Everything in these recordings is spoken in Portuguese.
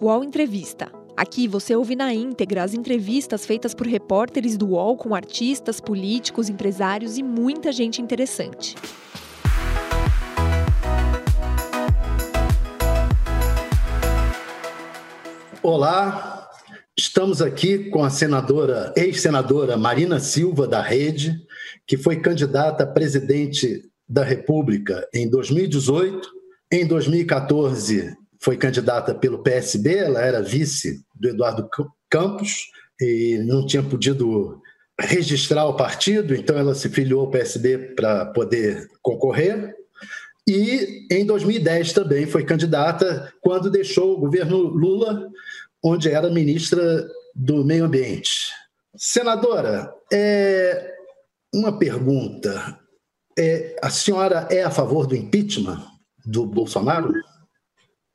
UOL Entrevista. Aqui você ouve na íntegra as entrevistas feitas por repórteres do UOL com artistas, políticos, empresários e muita gente interessante. Olá, estamos aqui com a senadora, ex-senadora Marina Silva da Rede, que foi candidata a presidente da República em 2018. Em 2014, foi candidata pelo PSB, ela era vice do Eduardo Campos e não tinha podido registrar o partido, então ela se filiou ao PSB para poder concorrer. E em 2010 também foi candidata quando deixou o governo Lula, onde era ministra do Meio Ambiente. Senadora, é uma pergunta. É, a senhora é a favor do impeachment do Bolsonaro?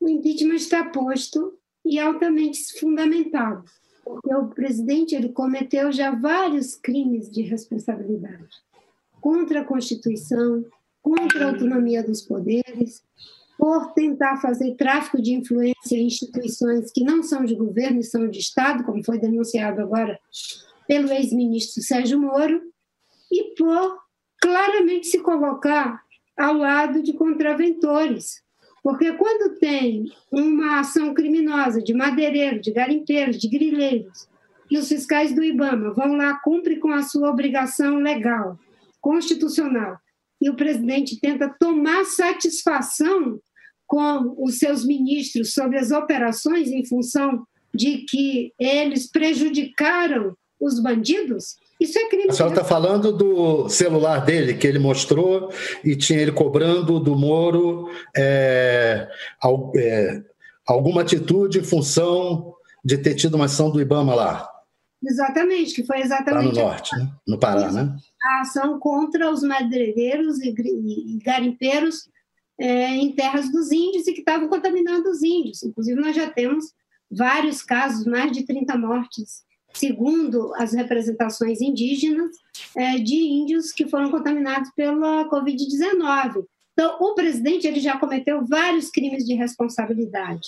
O impeachment está posto e altamente fundamentado, porque o presidente ele cometeu já vários crimes de responsabilidade contra a Constituição, contra a autonomia dos poderes, por tentar fazer tráfico de influência em instituições que não são de governo e são de Estado, como foi denunciado agora pelo ex-ministro Sérgio Moro, e por claramente se colocar ao lado de contraventores, porque quando tem uma ação criminosa de madeireiros, de garimpeiros, de grileiros, e os fiscais do IBAMA vão lá, cumprem com a sua obrigação legal, constitucional, e o presidente tenta tomar satisfação com os seus ministros sobre as operações em função de que eles prejudicaram os bandidos, isso é crime. A senhora está falando do celular dele, que ele mostrou e tinha ele cobrando do Moro é, é, alguma atitude em função de ter tido uma ação do Ibama lá. Exatamente, que foi exatamente. Lá no norte, né? no Pará, né? A ação contra os madeireiros e, e garimpeiros é, em terras dos índios e que estavam contaminando os índios. Inclusive, nós já temos vários casos, mais de 30 mortes segundo as representações indígenas, é, de índios que foram contaminados pela Covid-19. Então, o presidente ele já cometeu vários crimes de responsabilidade,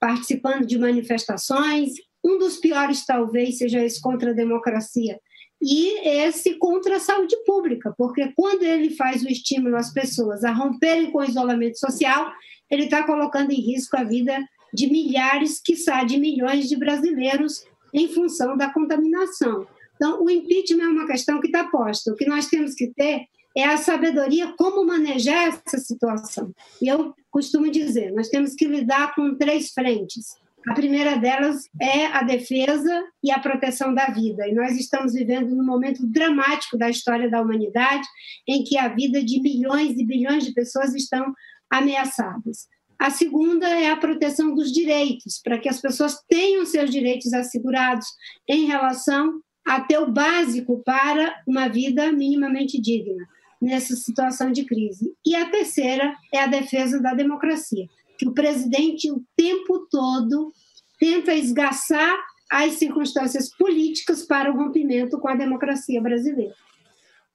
participando de manifestações. Um dos piores, talvez, seja esse contra a democracia, e esse contra a saúde pública, porque quando ele faz o estímulo às pessoas a romperem com o isolamento social, ele está colocando em risco a vida de milhares, quiçá de milhões de brasileiros em função da contaminação. Então, o impeachment é uma questão que está posta. O que nós temos que ter é a sabedoria como manejar essa situação. E eu costumo dizer, nós temos que lidar com três frentes. A primeira delas é a defesa e a proteção da vida. E nós estamos vivendo num momento dramático da história da humanidade, em que a vida de milhões e bilhões de pessoas estão ameaçadas. A segunda é a proteção dos direitos, para que as pessoas tenham seus direitos assegurados em relação a ter o básico para uma vida minimamente digna nessa situação de crise. E a terceira é a defesa da democracia, que o presidente o tempo todo tenta esgaçar as circunstâncias políticas para o rompimento com a democracia brasileira.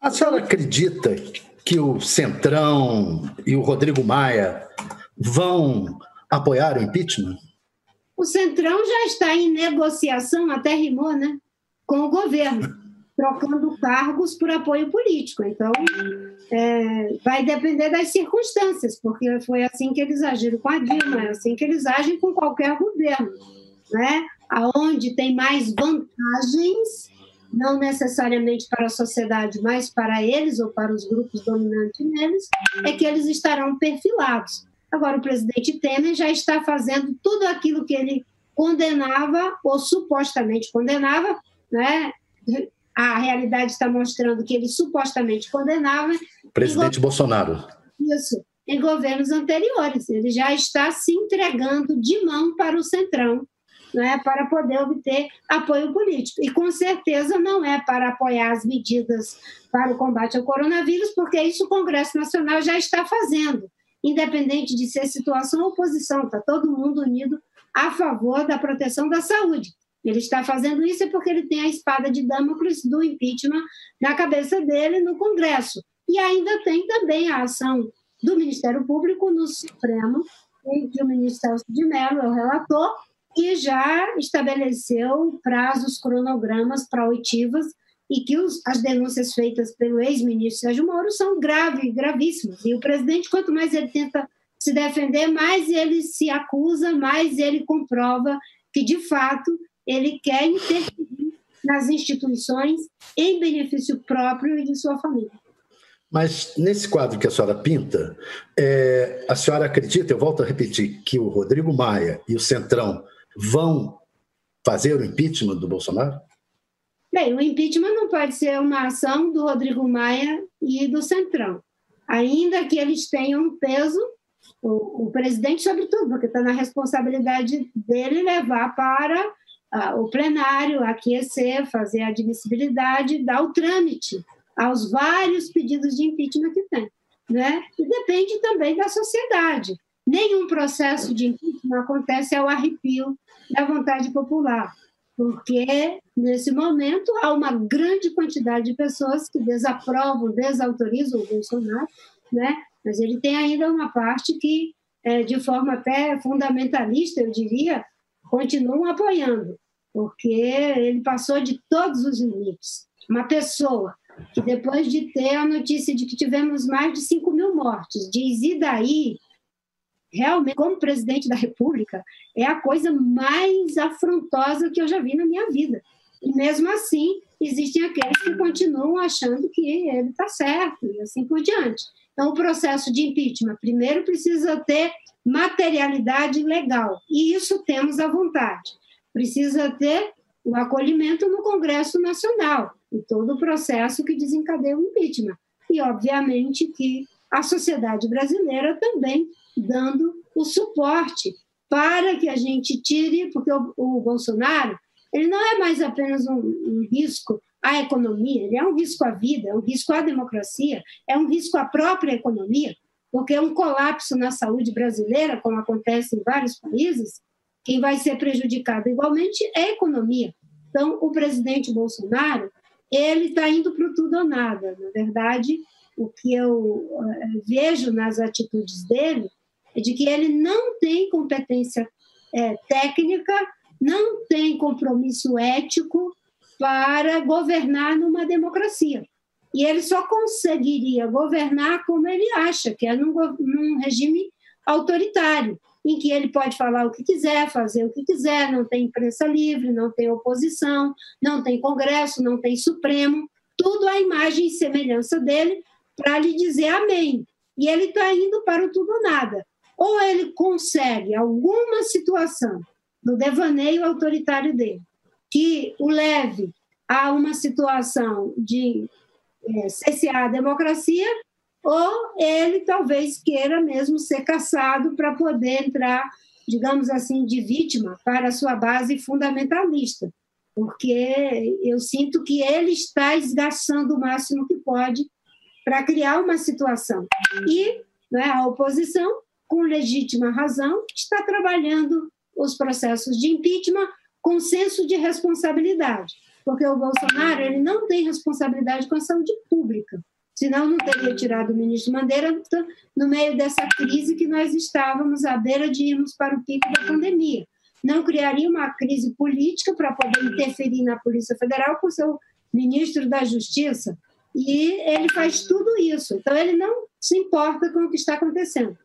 A senhora acredita que o Centrão e o Rodrigo Maia vão apoiar o impeachment? O Centrão já está em negociação, até rimou, né? Com o governo, trocando cargos por apoio político. Então, é, vai depender das circunstâncias, porque foi assim que eles agiram com a Dilma, é assim que eles agem com qualquer governo. Né? Aonde tem mais vantagens, não necessariamente para a sociedade, mas para eles ou para os grupos dominantes neles, é que eles estarão perfilados. Agora, o presidente Temer já está fazendo tudo aquilo que ele condenava, ou supostamente condenava, né? a realidade está mostrando que ele supostamente condenava. Presidente Bolsonaro. Isso, em governos anteriores. Ele já está se entregando de mão para o Centrão, né, para poder obter apoio político. E com certeza não é para apoiar as medidas para o combate ao coronavírus, porque isso o Congresso Nacional já está fazendo independente de ser situação ou oposição, está todo mundo unido a favor da proteção da saúde. Ele está fazendo isso é porque ele tem a espada de Damocles do impeachment na cabeça dele no Congresso. E ainda tem também a ação do Ministério Público no Supremo, em que o ministro Celso de Mello é o relator, e já estabeleceu prazos, cronogramas para oitivas e que os, as denúncias feitas pelo ex-ministro Sérgio Moro são graves, gravíssimas. E o presidente, quanto mais ele tenta se defender, mais ele se acusa, mais ele comprova que, de fato, ele quer interferir nas instituições em benefício próprio e de sua família. Mas nesse quadro que a senhora pinta, é, a senhora acredita, eu volto a repetir, que o Rodrigo Maia e o Centrão vão fazer o impeachment do Bolsonaro? Bem, o impeachment não pode ser uma ação do Rodrigo Maia e do Centrão, ainda que eles tenham um peso, o, o presidente, sobretudo, porque está na responsabilidade dele levar para uh, o plenário, aquecer, fazer a admissibilidade, dar o trâmite aos vários pedidos de impeachment que tem. Né? E depende também da sociedade. Nenhum processo de impeachment acontece ao arrepio da vontade popular porque nesse momento há uma grande quantidade de pessoas que desaprovam, desautorizam o Bolsonaro, né? mas ele tem ainda uma parte que, é, de forma até fundamentalista, eu diria, continuam apoiando, porque ele passou de todos os limites. Uma pessoa que, depois de ter a notícia de que tivemos mais de 5 mil mortes, diz: e daí? Realmente, como presidente da República, é a coisa mais afrontosa que eu já vi na minha vida. E mesmo assim, existem aqueles que continuam achando que ele está certo e assim por diante. Então, o processo de impeachment, primeiro, precisa ter materialidade legal, e isso temos à vontade. Precisa ter o acolhimento no Congresso Nacional e todo o processo que desencadeia o impeachment. E, obviamente, que a sociedade brasileira também dando o suporte para que a gente tire, porque o, o Bolsonaro ele não é mais apenas um, um, risco à economia, ele é um risco à vida, é um risco à democracia, é um risco à própria economia, porque é um colapso na saúde brasileira, como acontece em vários países, quem vai ser prejudicado igualmente é a economia. Então, o presidente Bolsonaro, ele está indo para o tudo ou nada. Na verdade, o que eu eh, vejo nas atitudes dele de que ele não tem competência é, técnica, não tem compromisso ético para governar numa democracia. E ele só conseguiria governar como ele acha, que é num, num regime autoritário, em que ele pode falar o que quiser, fazer o que quiser, não tem imprensa livre, não tem oposição, não tem Congresso, não tem Supremo, tudo a imagem e semelhança dele para lhe dizer amém. E ele está indo para o tudo nada ou ele consegue alguma situação no devaneio autoritário dele que o leve a uma situação de é, cessear a democracia, ou ele talvez queira mesmo ser caçado para poder entrar, digamos assim, de vítima para a sua base fundamentalista, porque eu sinto que ele está esgaçando o máximo que pode para criar uma situação. E né, a oposição com legítima razão, está trabalhando os processos de impeachment com senso de responsabilidade, porque o Bolsonaro ele não tem responsabilidade com a saúde pública, senão não teria tirado o ministro Mandeira no meio dessa crise que nós estávamos à beira de irmos para o pico da pandemia. Não criaria uma crise política para poder interferir na Polícia Federal com seu ministro da Justiça. E ele faz tudo isso. Então, ele não se importa com o que está acontecendo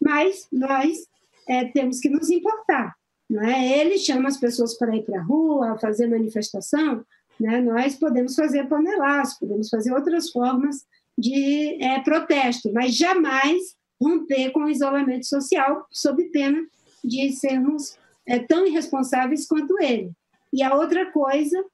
mas nós é, temos que nos importar. Não é? Ele chama as pessoas para ir para a rua, fazer manifestação, né? nós podemos fazer panelaço, podemos fazer outras formas de é, protesto, mas jamais romper com o isolamento social, sob pena de sermos é, tão irresponsáveis quanto ele. E a outra coisa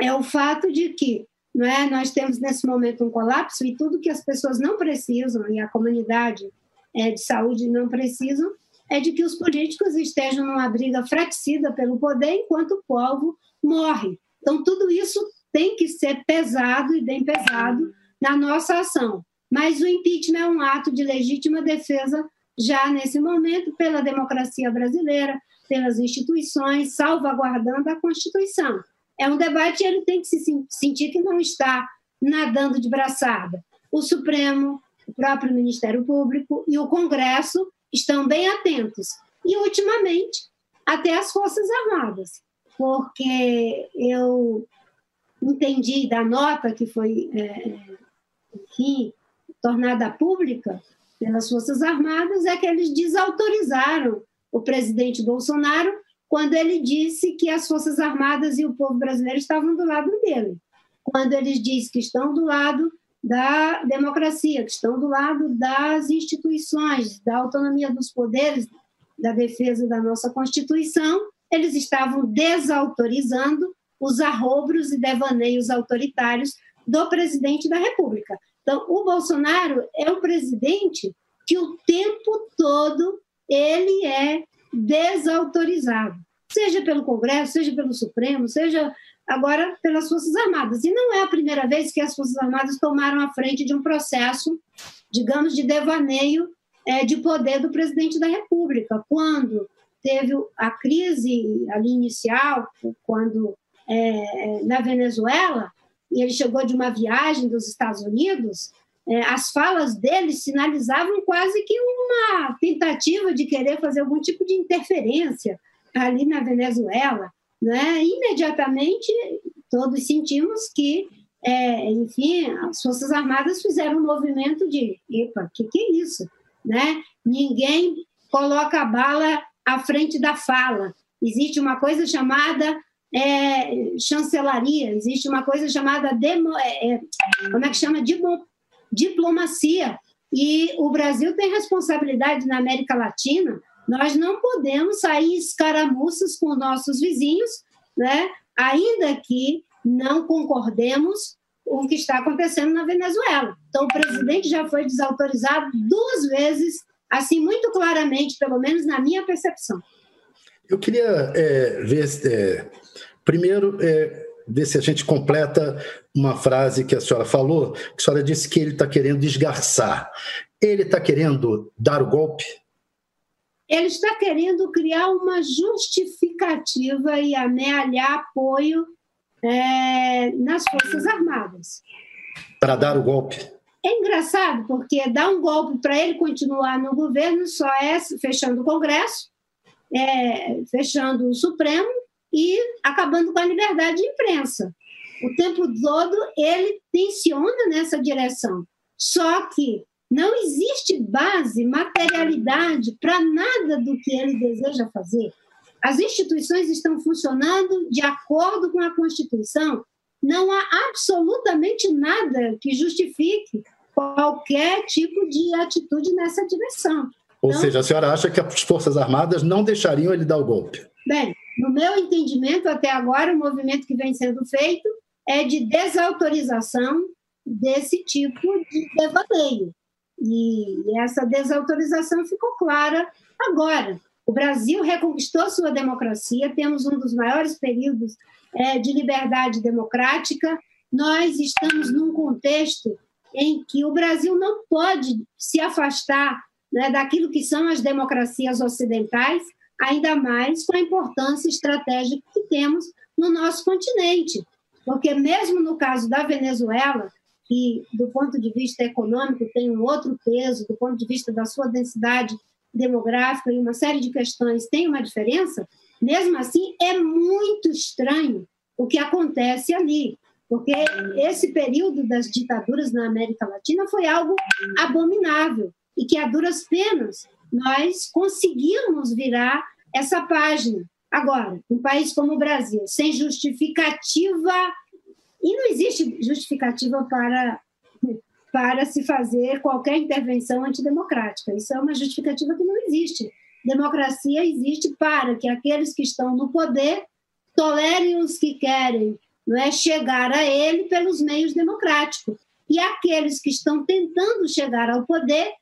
é o fato de que não é, nós temos nesse momento um colapso e tudo que as pessoas não precisam, e a comunidade de saúde não precisam, é de que os políticos estejam numa briga fraticida pelo poder enquanto o povo morre. Então, tudo isso tem que ser pesado e bem pesado na nossa ação. Mas o impeachment é um ato de legítima defesa já nesse momento pela democracia brasileira, pelas instituições, salvaguardando a Constituição. É um debate e ele tem que se sentir que não está nadando de braçada. O Supremo, o próprio Ministério Público e o Congresso estão bem atentos. E, ultimamente, até as Forças Armadas, porque eu entendi da nota que foi, é, enfim, tornada pública pelas Forças Armadas, é que eles desautorizaram o presidente Bolsonaro quando ele disse que as Forças Armadas e o povo brasileiro estavam do lado dele. Quando eles dizem que estão do lado da democracia, que estão do lado das instituições, da autonomia dos poderes, da defesa da nossa Constituição, eles estavam desautorizando os arrobros e devaneios autoritários do presidente da República. Então, o Bolsonaro é um presidente que o tempo todo ele é desautorizado, seja pelo Congresso, seja pelo Supremo, seja agora pelas Forças Armadas. E não é a primeira vez que as Forças Armadas tomaram a frente de um processo, digamos, de devaneio é, de poder do presidente da República. Quando teve a crise ali inicial, quando é, na Venezuela, e ele chegou de uma viagem dos Estados Unidos, é, as falas dele sinalizavam quase que uma tentativa de querer fazer algum tipo de interferência ali na Venezuela. Né? Imediatamente, todos sentimos que, é, enfim, as Forças Armadas fizeram um movimento de: epa, o que, que é isso? Né? Ninguém coloca a bala à frente da fala. Existe uma coisa chamada é, chancelaria, existe uma coisa chamada demo, é, é como é que chama? Diplomacia. E o Brasil tem responsabilidade na América Latina. Nós não podemos sair escaramuças com nossos vizinhos, né? ainda que não concordemos com o que está acontecendo na Venezuela. Então, o presidente já foi desautorizado duas vezes, assim, muito claramente, pelo menos na minha percepção. Eu queria é, ver, é, primeiro, é, ver se a gente completa uma frase que a senhora falou, que a senhora disse que ele está querendo desgarçar. Ele está querendo dar o golpe? Ele está querendo criar uma justificativa e amealhar apoio é, nas Forças Armadas. Para dar o golpe? É engraçado, porque dar um golpe para ele continuar no governo só é fechando o Congresso, é, fechando o Supremo e acabando com a liberdade de imprensa. O tempo todo ele tensiona nessa direção. Só que não existe base, materialidade para nada do que ele deseja fazer. As instituições estão funcionando de acordo com a Constituição. Não há absolutamente nada que justifique qualquer tipo de atitude nessa direção. Ou então, seja, a senhora acha que as Forças Armadas não deixariam ele dar o golpe? Bem, no meu entendimento, até agora, o movimento que vem sendo feito é de desautorização desse tipo de devaneio. E essa desautorização ficou clara agora. O Brasil reconquistou sua democracia, temos um dos maiores períodos é, de liberdade democrática. Nós estamos num contexto em que o Brasil não pode se afastar né, daquilo que são as democracias ocidentais, ainda mais com a importância estratégica que temos no nosso continente. Porque, mesmo no caso da Venezuela, que do ponto de vista econômico tem um outro peso, do ponto de vista da sua densidade demográfica e uma série de questões tem uma diferença, mesmo assim é muito estranho o que acontece ali, porque esse período das ditaduras na América Latina foi algo abominável e que a duras penas nós conseguimos virar essa página. Agora, um país como o Brasil, sem justificativa, e não existe justificativa para, para se fazer qualquer intervenção antidemocrática. Isso é uma justificativa que não existe. Democracia existe para que aqueles que estão no poder tolerem os que querem não é chegar a ele pelos meios democráticos. E aqueles que estão tentando chegar ao poder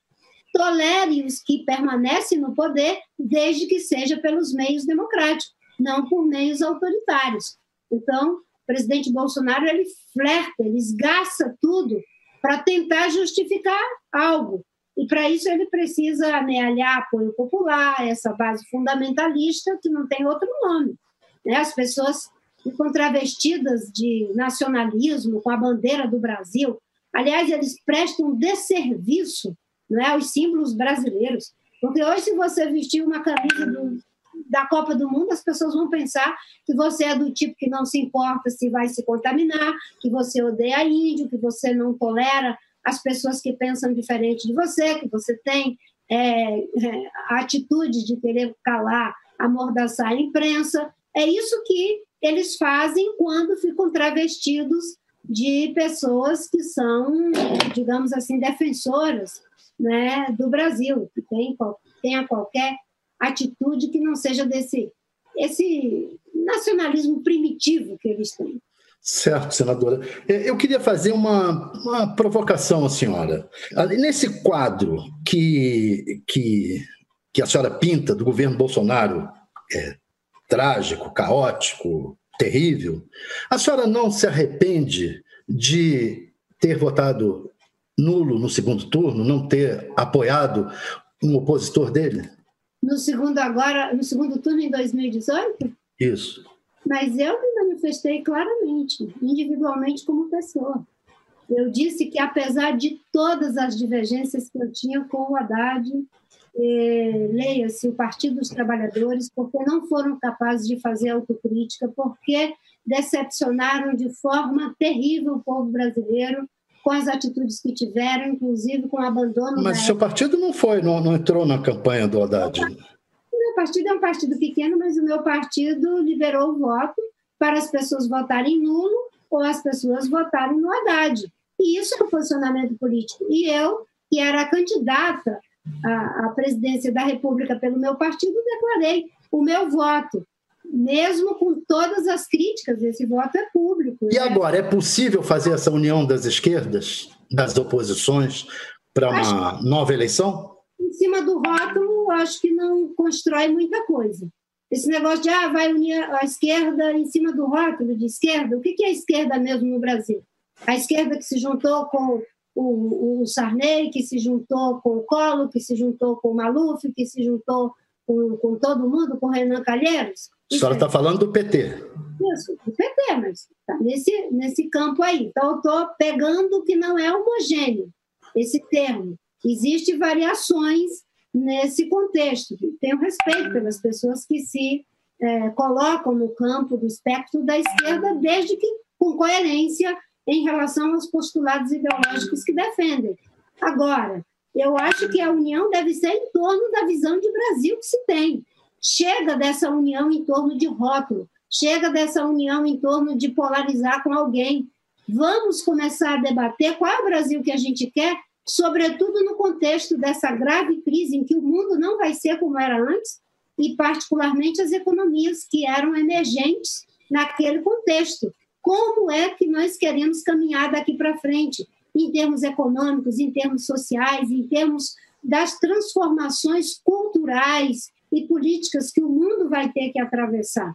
tolere os que permanecem no poder, desde que seja pelos meios democráticos, não por meios autoritários. Então, presidente Bolsonaro ele flerta, ele esgaça tudo para tentar justificar algo. E para isso ele precisa amealhar apoio popular, essa base fundamentalista que não tem outro nome. Né? As pessoas ficam travestidas de nacionalismo com a bandeira do Brasil. Aliás, eles prestam um desserviço não é, os símbolos brasileiros. Porque hoje, se você vestir uma camisa do, da Copa do Mundo, as pessoas vão pensar que você é do tipo que não se importa se vai se contaminar, que você odeia índio, que você não tolera as pessoas que pensam diferente de você, que você tem é, é, a atitude de querer calar, amordaçar a imprensa. É isso que eles fazem quando ficam travestidos de pessoas que são, digamos assim, defensoras né, do Brasil, que tem, tenha qualquer atitude que não seja desse esse nacionalismo primitivo que eles têm. Certo, senadora. É, eu queria fazer uma, uma provocação à senhora. Nesse quadro que, que, que a senhora pinta do governo Bolsonaro, é, trágico, caótico, terrível, a senhora não se arrepende de ter votado nulo no segundo turno, não ter apoiado um opositor dele? No segundo agora, no segundo turno em 2018? Isso. Mas eu me manifestei claramente, individualmente como pessoa. Eu disse que apesar de todas as divergências que eu tinha com o Haddad, eh, leia-se o Partido dos Trabalhadores, porque não foram capazes de fazer autocrítica, porque decepcionaram de forma terrível o povo brasileiro com as atitudes que tiveram, inclusive com o abandono. Mas seu partido não foi, não, não entrou na campanha do Haddad. O meu partido é um partido pequeno, mas o meu partido liberou o voto para as pessoas votarem nulo ou as pessoas votarem no Haddad. E isso é o posicionamento político. E eu, que era candidata à, à presidência da República pelo meu partido, declarei o meu voto mesmo com todas as críticas, esse voto é público. E né? agora, é possível fazer essa união das esquerdas, das oposições, para uma nova eleição? Em cima do rótulo, acho que não constrói muita coisa. Esse negócio de ah, vai unir a esquerda em cima do rótulo de esquerda, o que é a esquerda mesmo no Brasil? A esquerda que se juntou com o, o Sarney, que se juntou com o Collor, que se juntou com o Maluf, que se juntou com, com todo mundo, com Renan Calheiros? A senhora está falando do PT. Isso, do PT, mas está nesse, nesse campo aí. Então, eu estou pegando que não é homogêneo esse termo. Existem variações nesse contexto. Tenho respeito pelas pessoas que se é, colocam no campo do espectro da esquerda, desde que com coerência em relação aos postulados ideológicos que defendem. Agora, eu acho que a união deve ser em torno da visão de Brasil que se tem. Chega dessa união em torno de rótulo, chega dessa união em torno de polarizar com alguém. Vamos começar a debater qual é o Brasil que a gente quer, sobretudo no contexto dessa grave crise em que o mundo não vai ser como era antes, e particularmente as economias que eram emergentes naquele contexto. Como é que nós queremos caminhar daqui para frente, em termos econômicos, em termos sociais, em termos das transformações culturais e políticas que o mundo vai ter que atravessar.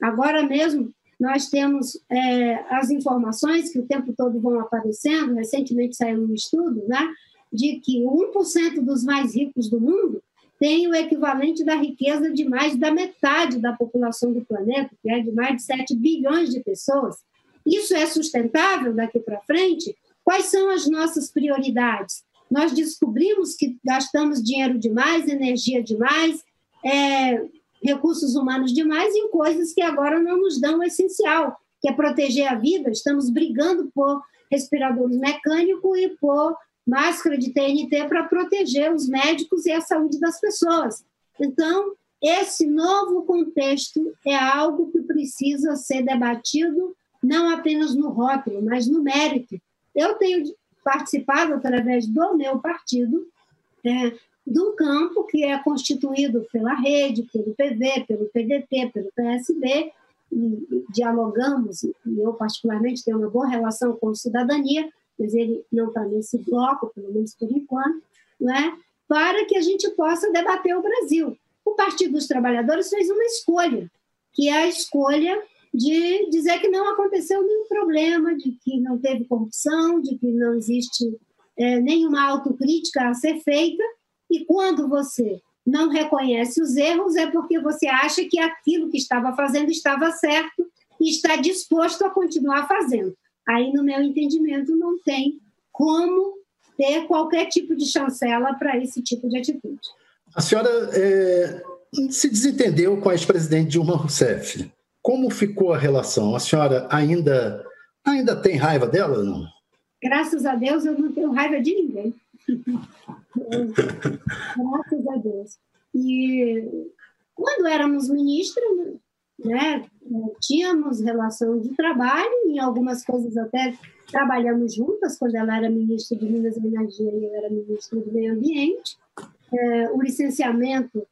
Agora mesmo, nós temos é, as informações que o tempo todo vão aparecendo, recentemente saiu um estudo, né, de que 1% dos mais ricos do mundo tem o equivalente da riqueza de mais da metade da população do planeta, que é de mais de 7 bilhões de pessoas. Isso é sustentável daqui para frente? Quais são as nossas prioridades? Nós descobrimos que gastamos dinheiro demais, energia demais, é, recursos humanos demais em coisas que agora não nos dão o essencial, que é proteger a vida. Estamos brigando por respiradores mecânicos e por máscara de TNT para proteger os médicos e a saúde das pessoas. Então, esse novo contexto é algo que precisa ser debatido não apenas no rótulo, mas no mérito. Eu tenho participado, através do meu partido, é, de um campo que é constituído pela rede, pelo PV, pelo PDT, pelo PSB, e dialogamos, e eu particularmente tenho uma boa relação com a cidadania, mas ele não está nesse bloco, pelo menos por enquanto, não é? para que a gente possa debater o Brasil. O Partido dos Trabalhadores fez uma escolha, que é a escolha de dizer que não aconteceu nenhum problema, de que não teve corrupção, de que não existe é, nenhuma autocrítica a ser feita, e quando você não reconhece os erros, é porque você acha que aquilo que estava fazendo estava certo e está disposto a continuar fazendo. Aí, no meu entendimento, não tem como ter qualquer tipo de chancela para esse tipo de atitude. A senhora é, se desentendeu com a ex-presidente Dilma Rousseff. Como ficou a relação? A senhora ainda, ainda tem raiva dela ou não? Graças a Deus eu não tenho raiva de ninguém. Graças a Deus. E quando éramos ministros, né, tínhamos relação de trabalho, em algumas coisas até trabalhamos juntas, quando ela era ministra de Minas e Energia e eu era ministra do Meio Ambiente. É, o licenciamento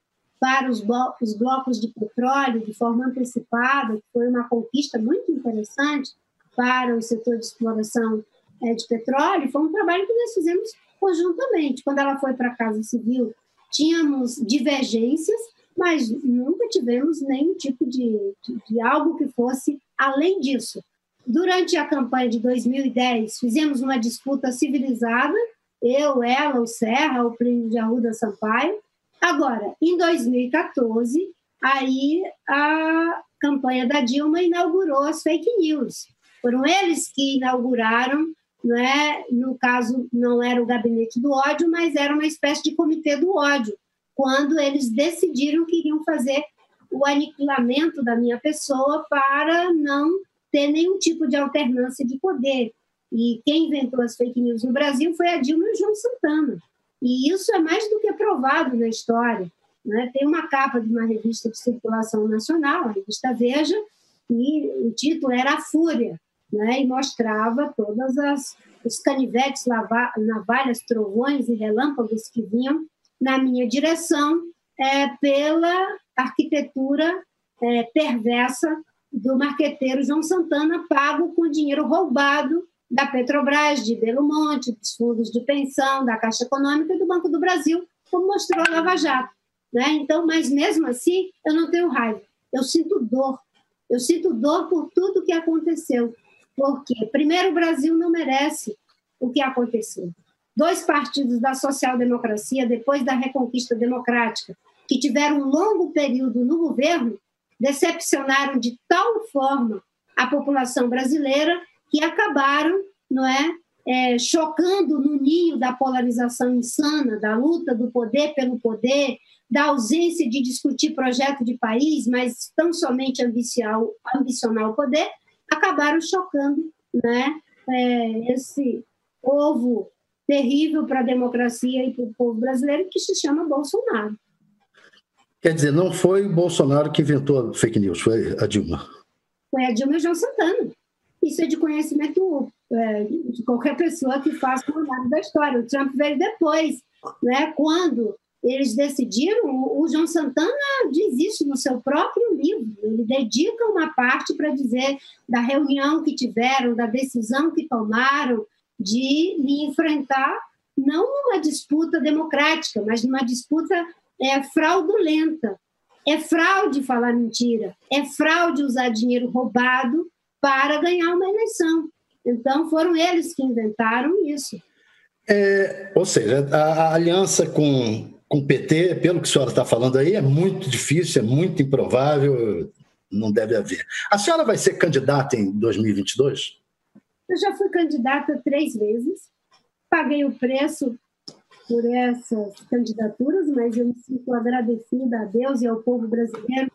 para os blocos, os blocos de petróleo de forma antecipada, que foi uma conquista muito interessante para o setor de exploração é, de petróleo, foi um trabalho que nós fizemos conjuntamente. Quando ela foi para a Casa Civil, tínhamos divergências, mas nunca tivemos nenhum tipo de, de, de algo que fosse além disso. Durante a campanha de 2010, fizemos uma disputa civilizada, eu, ela, o Serra, o primo de Arruda Sampaio. Agora, em 2014, aí a campanha da Dilma inaugurou as fake news. Foram eles que inauguraram, é? no caso, não era o gabinete do ódio, mas era uma espécie de comitê do ódio, quando eles decidiram que iriam fazer o aniquilamento da minha pessoa para não ter nenhum tipo de alternância de poder. E quem inventou as fake news no Brasil foi a Dilma e o João Santana. E isso é mais do que provado na história. Né? Tem uma capa de uma revista de circulação nacional, a revista Veja, e o título era A Fúria, né? e mostrava todas as os canivetes, navalhas, trovões e relâmpagos que vinham na minha direção é, pela arquitetura é, perversa do marqueteiro João Santana, pago com dinheiro roubado da Petrobras, de Belo Monte, dos fundos de pensão, da Caixa Econômica e do Banco do Brasil, como mostrou a Lava Jato. Né? Então, mas mesmo assim, eu não tenho raiva. Eu sinto dor. Eu sinto dor por tudo que aconteceu. Porque, primeiro, o Brasil não merece o que aconteceu. Dois partidos da social-democracia, depois da reconquista democrática, que tiveram um longo período no governo, decepcionaram de tal forma a população brasileira que acabaram, não é, é, chocando no ninho da polarização insana, da luta do poder pelo poder, da ausência de discutir projeto de país, mas tão somente ambicionar, ambicionar o poder, acabaram chocando né, é, esse ovo terrível para a democracia e para o povo brasileiro que se chama Bolsonaro. Quer dizer, não foi o Bolsonaro que inventou a fake news, foi a Dilma. Foi a Dilma e o João Santana. Isso é de conhecimento é, de qualquer pessoa que faça uma análise da história. O Trump veio depois, né? quando eles decidiram, o João Santana diz isso no seu próprio livro, ele dedica uma parte para dizer da reunião que tiveram, da decisão que tomaram de enfrentar, não numa disputa democrática, mas numa disputa é fraudulenta. É fraude falar mentira, é fraude usar dinheiro roubado para ganhar uma eleição. Então, foram eles que inventaram isso. É, ou seja, a, a, aliança com, com o PT, pelo que a senhora está falando aí, é muito difícil, é muito improvável, não deve haver. A senhora vai ser candidata em 2022? Eu já fui candidata três vezes, paguei o preço por essas candidaturas, mas eu me sinto agradecida a Deus e ao povo brasileiro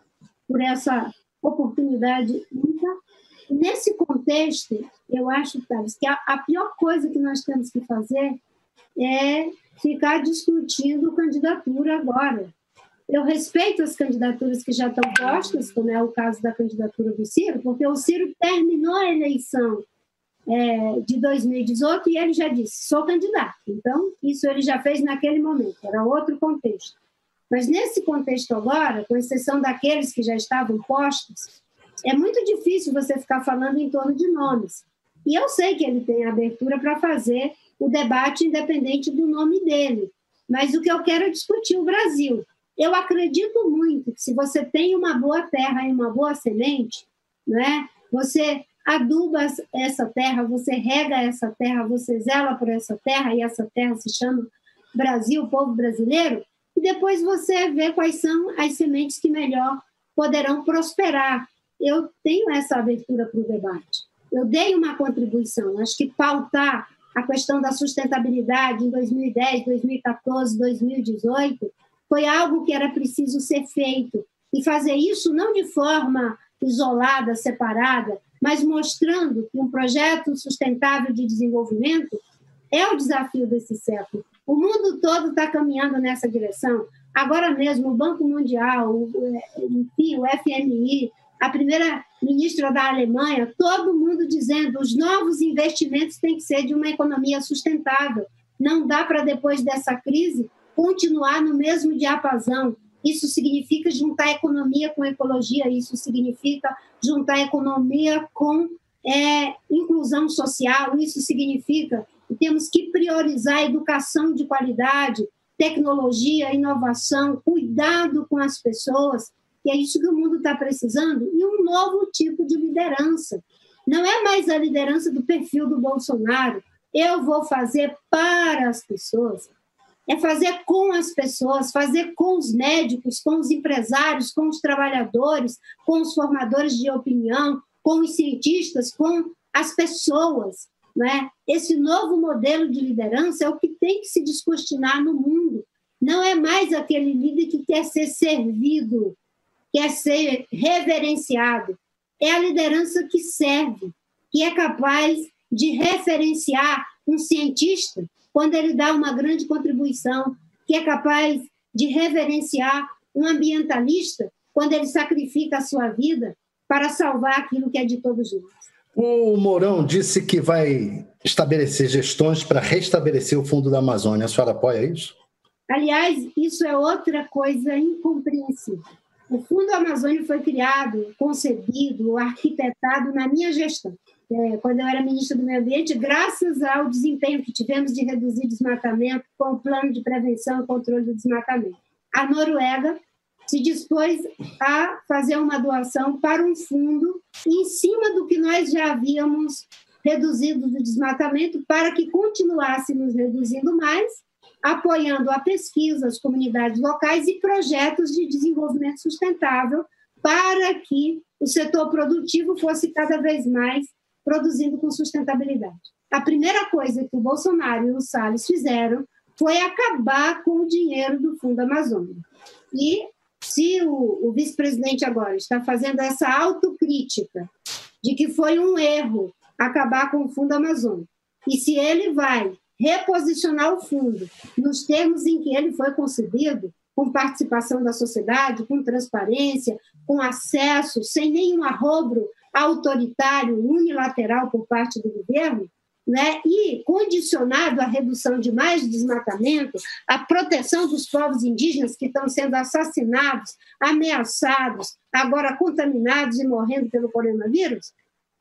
por essa oportunidade única. Nesse contexto, eu acho, Thales, que a, a pior coisa que nós temos que fazer é ficar discutindo candidatura agora. Eu respeito as candidaturas que já estão postas, como é o caso da candidatura do Ciro, porque o Ciro terminou a eleição é, de 2018 e ele já disse: sou candidato. Então, isso ele já fez naquele momento, era outro contexto. Mas nesse contexto agora, com exceção daqueles que já estavam postos, é muito difícil você ficar falando em torno de nomes. E eu sei que ele tem abertura para fazer o debate independente do nome dele. Mas o que eu quero é discutir o Brasil. Eu acredito muito que se você tem uma boa terra e uma boa semente, né, você aduba essa terra, você rega essa terra, você zela por essa terra, e essa terra se chama Brasil, povo brasileiro, e depois você vê quais são as sementes que melhor poderão prosperar. Eu tenho essa abertura para o debate. Eu dei uma contribuição. Acho que pautar a questão da sustentabilidade em 2010, 2014, 2018 foi algo que era preciso ser feito. E fazer isso não de forma isolada, separada, mas mostrando que um projeto sustentável de desenvolvimento é o desafio desse século. O mundo todo está caminhando nessa direção. Agora mesmo, o Banco Mundial, o, enfim, o FMI, a primeira ministra da Alemanha, todo mundo dizendo os novos investimentos têm que ser de uma economia sustentável. Não dá para, depois dessa crise, continuar no mesmo diapasão. Isso significa juntar economia com ecologia, isso significa juntar economia com é, inclusão social, isso significa que temos que priorizar educação de qualidade, tecnologia, inovação, cuidado com as pessoas, é isso que o mundo está precisando, e um novo tipo de liderança. Não é mais a liderança do perfil do Bolsonaro, eu vou fazer para as pessoas, é fazer com as pessoas, fazer com os médicos, com os empresários, com os trabalhadores, com os formadores de opinião, com os cientistas, com as pessoas. Né? Esse novo modelo de liderança é o que tem que se descortinar no mundo. Não é mais aquele líder que quer ser servido, quer ser reverenciado. É a liderança que serve, que é capaz de referenciar um cientista quando ele dá uma grande contribuição, que é capaz de reverenciar um ambientalista quando ele sacrifica a sua vida para salvar aquilo que é de todos nós. O Mourão disse que vai estabelecer gestões para restabelecer o fundo da Amazônia. A senhora apoia isso? Aliás, isso é outra coisa incompreensível. O Fundo Amazônia foi criado, concebido, arquitetado na minha gestão é, quando eu era ministra do Meio Ambiente, graças ao desempenho que tivemos de reduzir desmatamento com o plano de prevenção e controle do desmatamento. A Noruega se dispôs a fazer uma doação para um fundo em cima do que nós já havíamos reduzido do desmatamento para que continuássemos reduzindo mais, apoiando a pesquisa, as comunidades locais e projetos de desenvolvimento sustentável para que o setor produtivo fosse cada vez mais produzindo com sustentabilidade. A primeira coisa que o Bolsonaro e o Salles fizeram foi acabar com o dinheiro do Fundo Amazônia. E se o, o vice-presidente agora está fazendo essa autocrítica de que foi um erro acabar com o Fundo Amazônia, e se ele vai reposicionar o fundo nos termos em que ele foi concebido, com participação da sociedade, com transparência, com acesso, sem nenhum arrobro autoritário, unilateral por parte do governo, né, e condicionado à redução de mais desmatamento, à proteção dos povos indígenas que estão sendo assassinados, ameaçados, agora contaminados e morrendo pelo coronavírus,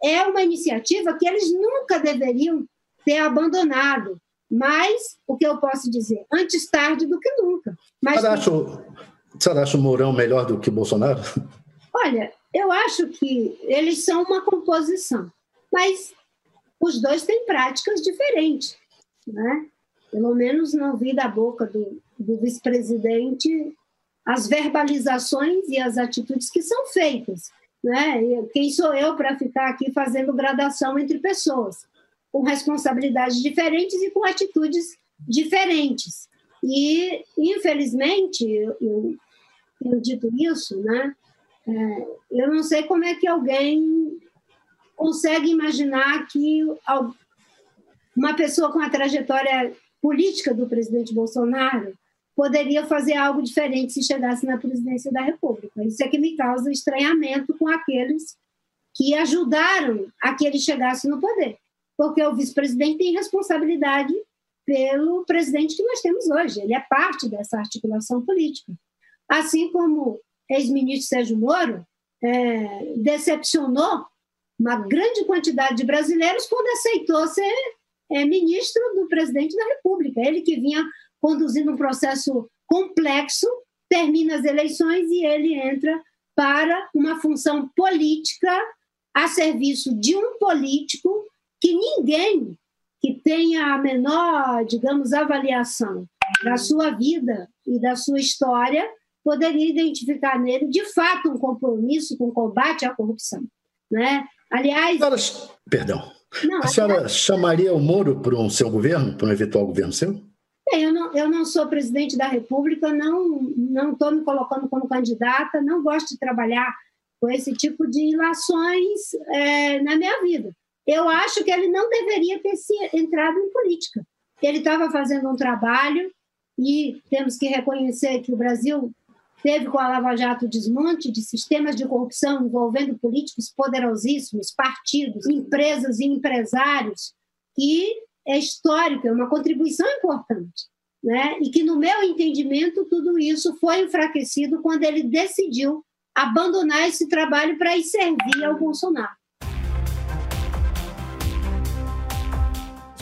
é uma iniciativa que eles nunca deveriam ter abandonado. Mas, o que eu posso dizer? Antes tarde do que nunca. Mas, você, acha, o Mourão melhor do que Bolsonaro? Olha, eu acho que eles são uma composição, mas os dois têm práticas diferentes, né? Pelo menos não vi da boca do, do vice-presidente as verbalizações e as atitudes que são feitas, né? Quem sou eu para ficar aqui fazendo gradação entre pessoas com responsabilidades diferentes e com atitudes diferentes? E infelizmente, eu, eu dito isso, né? É, eu não sei como é que alguém consegue imaginar que uma pessoa com a trajetória política do presidente Bolsonaro poderia fazer algo diferente se chegasse na presidência da República. Isso é que me causa estranhamento com aqueles que ajudaram a que ele chegasse no poder, porque o vice-presidente tem responsabilidade pelo presidente que nós temos hoje. Ele é parte dessa articulação política. Assim como ex-ministro Sérgio Moro, é, decepcionou uma grande quantidade de brasileiros quando aceitou ser é, ministro do presidente da República. Ele que vinha conduzindo um processo complexo, termina as eleições e ele entra para uma função política a serviço de um político que ninguém que tenha a menor, digamos, avaliação da sua vida e da sua história poderia identificar nele, de fato, um compromisso com o combate à corrupção. Né? Aliás. Senhora, perdão. Não, a senhora aliás, chamaria o Moro para um seu governo, para um eventual governo seu? Bem, eu não, eu não sou presidente da República, não estou me colocando como candidata, não gosto de trabalhar com esse tipo de ilações é, na minha vida. Eu acho que ele não deveria ter entrado em política. Ele estava fazendo um trabalho e temos que reconhecer que o Brasil teve com a Lava Jato desmonte de sistemas de corrupção envolvendo políticos poderosíssimos, partidos, empresas e empresários, que é histórico, é uma contribuição importante. Né? E que, no meu entendimento, tudo isso foi enfraquecido quando ele decidiu abandonar esse trabalho para ir servir ao Bolsonaro.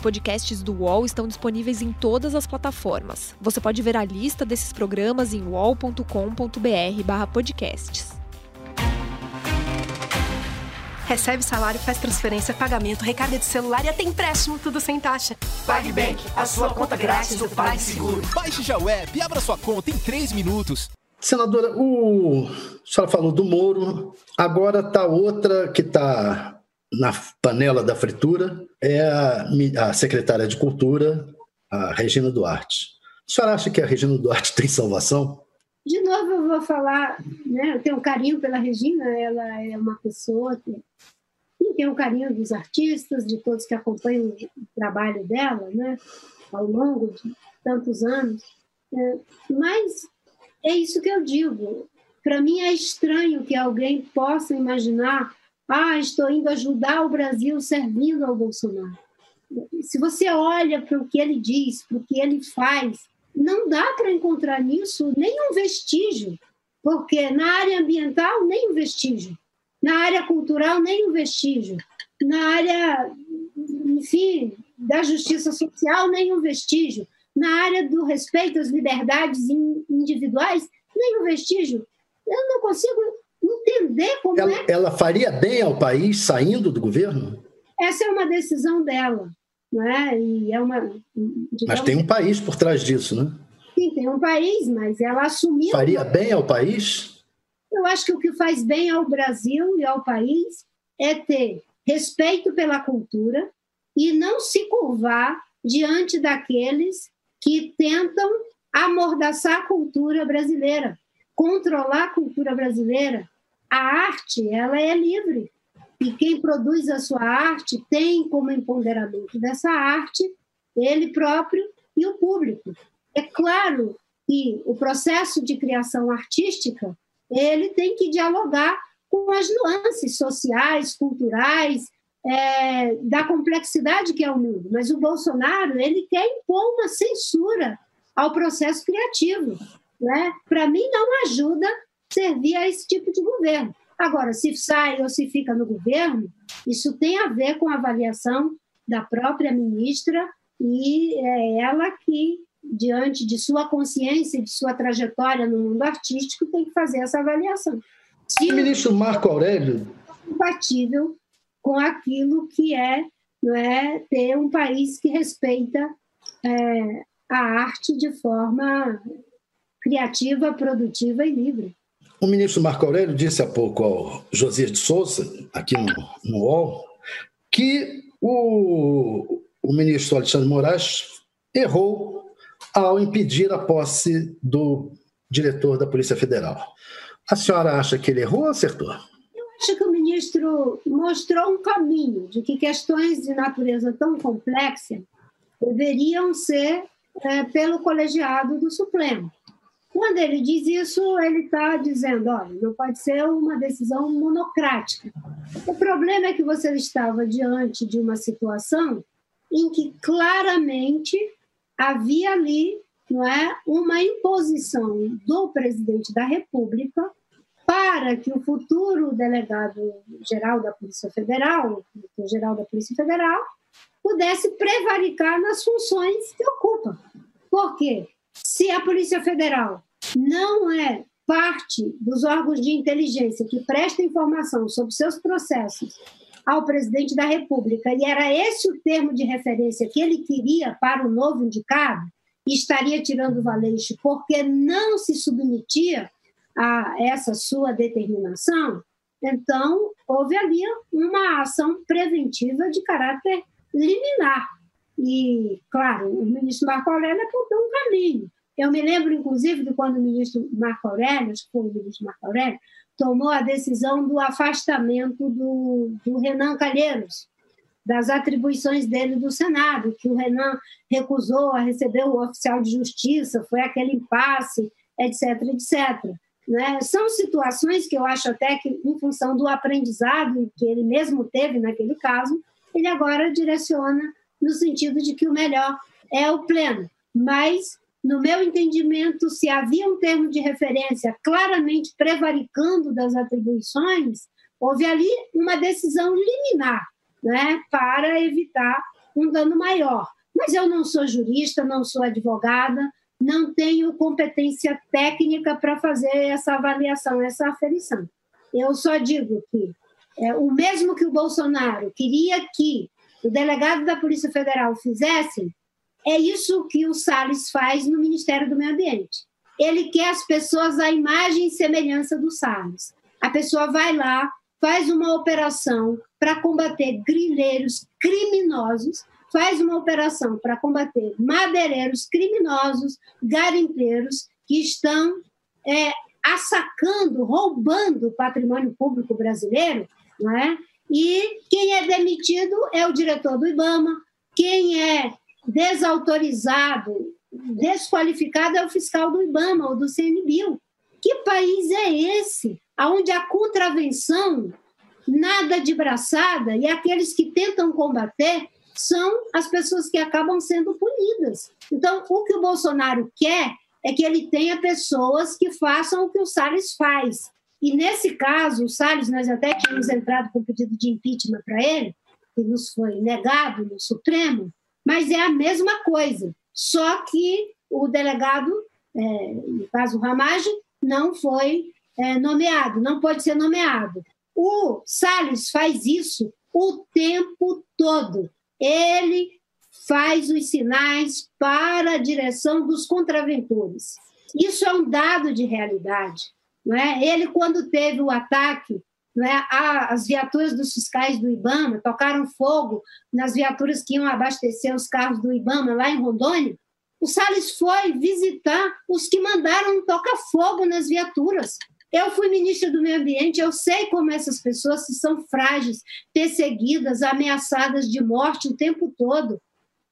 Podcasts do UOL estão disponíveis em todas as plataformas. Você pode ver a lista desses programas em uol.com.br/podcasts. Recebe salário, faz transferência, pagamento, recarga de celular e até empréstimo, tudo sem taxa. PagBank, a sua conta grátis do PagSeguro. Baixe já o app e abra sua conta em 3 minutos. Senadora, o... a senhora falou do Moro, agora está outra que está na panela da fritura, é a, a secretária de Cultura, a Regina Duarte. A senhora acha que a Regina Duarte tem salvação? De novo, eu vou falar, né? eu tenho um carinho pela Regina, ela é uma pessoa que tem um carinho dos artistas, de todos que acompanham o trabalho dela, né? ao longo de tantos anos. É, mas é isso que eu digo. Para mim é estranho que alguém possa imaginar ah, estou indo ajudar o Brasil servindo ao Bolsonaro. Se você olha para o que ele diz, para o que ele faz, não dá para encontrar nisso nenhum vestígio, porque na área ambiental, nem um vestígio, na área cultural, nem um vestígio, na área, enfim, da justiça social, nem um vestígio, na área do respeito às liberdades individuais, nem um vestígio. Eu não consigo entender como ela, é. Ela faria bem ao país saindo do governo? Essa é uma decisão dela, não é? E é uma. Digamos, mas tem um país por trás disso, né? Sim, tem um país, mas ela assumiu. Faria bem ao país? Eu acho que o que faz bem ao Brasil e ao país é ter respeito pela cultura e não se curvar diante daqueles que tentam amordaçar a cultura brasileira, controlar a cultura brasileira, a arte ela é livre e quem produz a sua arte tem como empoderamento dessa arte ele próprio e o público. É claro que o processo de criação artística ele tem que dialogar com as nuances sociais, culturais, é, da complexidade que é o mundo. Mas o Bolsonaro ele quer impor uma censura ao processo criativo. Né? Para mim, não ajuda servir a esse tipo de governo. Agora, se sai ou se fica no governo, isso tem a ver com a avaliação da própria ministra e é ela que, diante de sua consciência e de sua trajetória no mundo artístico, tem que fazer essa avaliação. Se o ministro Marco Aurélio compatível com aquilo que é, não é ter um país que respeita é, a arte de forma criativa, produtiva e livre. O ministro Marco Aurélio disse há pouco ao Josias de Souza, aqui no, no UOL, que o, o ministro Alexandre Moraes errou ao impedir a posse do diretor da Polícia Federal. A senhora acha que ele errou ou acertou? Eu acho que o ministro mostrou um caminho de que questões de natureza tão complexa deveriam ser é, pelo colegiado do Supremo. Quando ele diz isso, ele está dizendo: olha, não pode ser uma decisão monocrática. O problema é que você estava diante de uma situação em que claramente havia ali não é, uma imposição do presidente da República para que o futuro delegado geral da Polícia Federal, o geral da Polícia Federal, pudesse prevaricar nas funções que ocupa. Por quê? Se a Polícia Federal não é parte dos órgãos de inteligência que prestam informação sobre seus processos ao presidente da República, e era esse o termo de referência que ele queria para o novo indicado, estaria tirando o valente porque não se submetia a essa sua determinação, então houve ali uma ação preventiva de caráter liminar. E, claro, o ministro Marco Aurélio apontou um caminho. Eu me lembro, inclusive, de quando o ministro Marco Aurélio, acho que foi o ministro Marco Aurélio, tomou a decisão do afastamento do, do Renan Calheiros, das atribuições dele do Senado, que o Renan recusou a receber o oficial de justiça, foi aquele impasse, etc, etc. Né? São situações que eu acho até que, em função do aprendizado que ele mesmo teve naquele caso, ele agora direciona no sentido de que o melhor é o pleno. Mas, no meu entendimento, se havia um termo de referência claramente prevaricando das atribuições, houve ali uma decisão liminar né, para evitar um dano maior. Mas eu não sou jurista, não sou advogada, não tenho competência técnica para fazer essa avaliação, essa aferição. Eu só digo que é, o mesmo que o Bolsonaro queria que o delegado da Polícia Federal fizesse, é isso que o Salles faz no Ministério do Meio Ambiente. Ele quer as pessoas à imagem e semelhança do Salles. A pessoa vai lá, faz uma operação para combater grileiros criminosos, faz uma operação para combater madeireiros criminosos, garimpeiros que estão é, assacando, roubando o patrimônio público brasileiro, não é? E quem é demitido é o diretor do IBAMA, quem é desautorizado, desqualificado é o fiscal do IBAMA ou do CNBio. Que país é esse? Onde a contravenção, nada de braçada, e aqueles que tentam combater são as pessoas que acabam sendo punidas. Então, o que o Bolsonaro quer é que ele tenha pessoas que façam o que o Salles faz. E nesse caso, o Salles, nós até tínhamos entrado com pedido de impeachment para ele, que nos foi negado no Supremo, mas é a mesma coisa, só que o delegado, é, no caso Ramage, não foi é, nomeado, não pode ser nomeado. O Salles faz isso o tempo todo. Ele faz os sinais para a direção dos contraventores. Isso é um dado de realidade. Não é? Ele, quando teve o ataque, não é? as viaturas dos fiscais do IBAMA tocaram fogo nas viaturas que iam abastecer os carros do IBAMA lá em Rondônia, o Salles foi visitar os que mandaram tocar fogo nas viaturas. Eu fui ministra do Meio Ambiente, eu sei como essas pessoas são frágeis, perseguidas, ameaçadas de morte o tempo todo.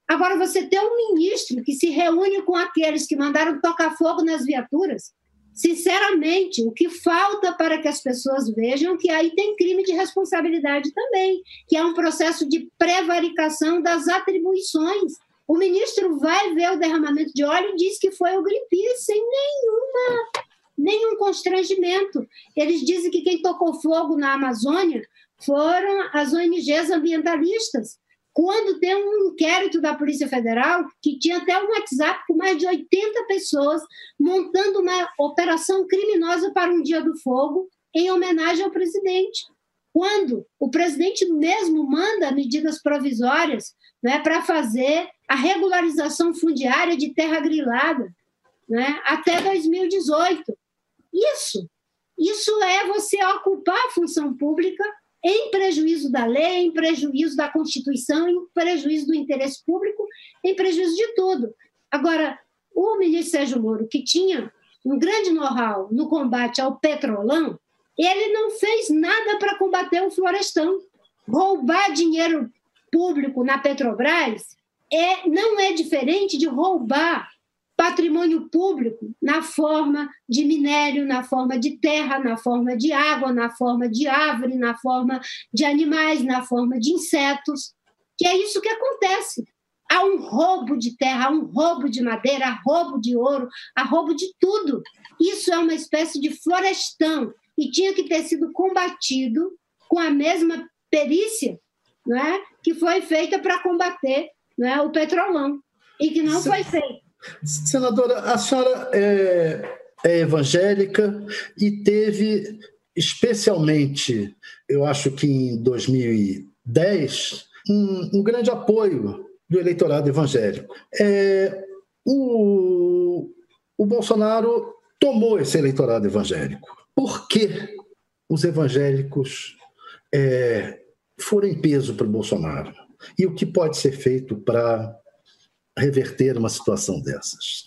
Agora, você ter um ministro que se reúne com aqueles que mandaram tocar fogo nas viaturas, sinceramente, o que falta para que as pessoas vejam que aí tem crime de responsabilidade também, que é um processo de prevaricação das atribuições. O ministro vai ver o derramamento de óleo e diz que foi o Greenpeace, sem nenhuma, nenhum constrangimento. Eles dizem que quem tocou fogo na Amazônia foram as ONGs ambientalistas quando tem um inquérito da Polícia Federal, que tinha até um WhatsApp com mais de 80 pessoas montando uma operação criminosa para um dia do fogo em homenagem ao presidente. Quando o presidente mesmo manda medidas provisórias né, para fazer a regularização fundiária de terra grilada né, até 2018. Isso, isso é você ocupar a função pública em prejuízo da lei, em prejuízo da Constituição, em prejuízo do interesse público, em prejuízo de tudo. Agora, o ministro Sérgio Moro, que tinha um grande know-how no combate ao petrolão, ele não fez nada para combater o florestão. Roubar dinheiro público na Petrobras é, não é diferente de roubar patrimônio público na forma de minério, na forma de terra, na forma de água, na forma de árvore, na forma de animais, na forma de insetos, que é isso que acontece. Há um roubo de terra, há um roubo de madeira, há roubo de ouro, há roubo de tudo. Isso é uma espécie de florestão e tinha que ter sido combatido com a mesma perícia não é? que foi feita para combater não é? o petrolão e que não foi feita. Senadora, a senhora é, é evangélica e teve, especialmente, eu acho que em 2010, um, um grande apoio do eleitorado evangélico. É, o, o Bolsonaro tomou esse eleitorado evangélico. Por que os evangélicos é, foram em peso para o Bolsonaro? e o que pode ser feito para reverter uma situação dessas?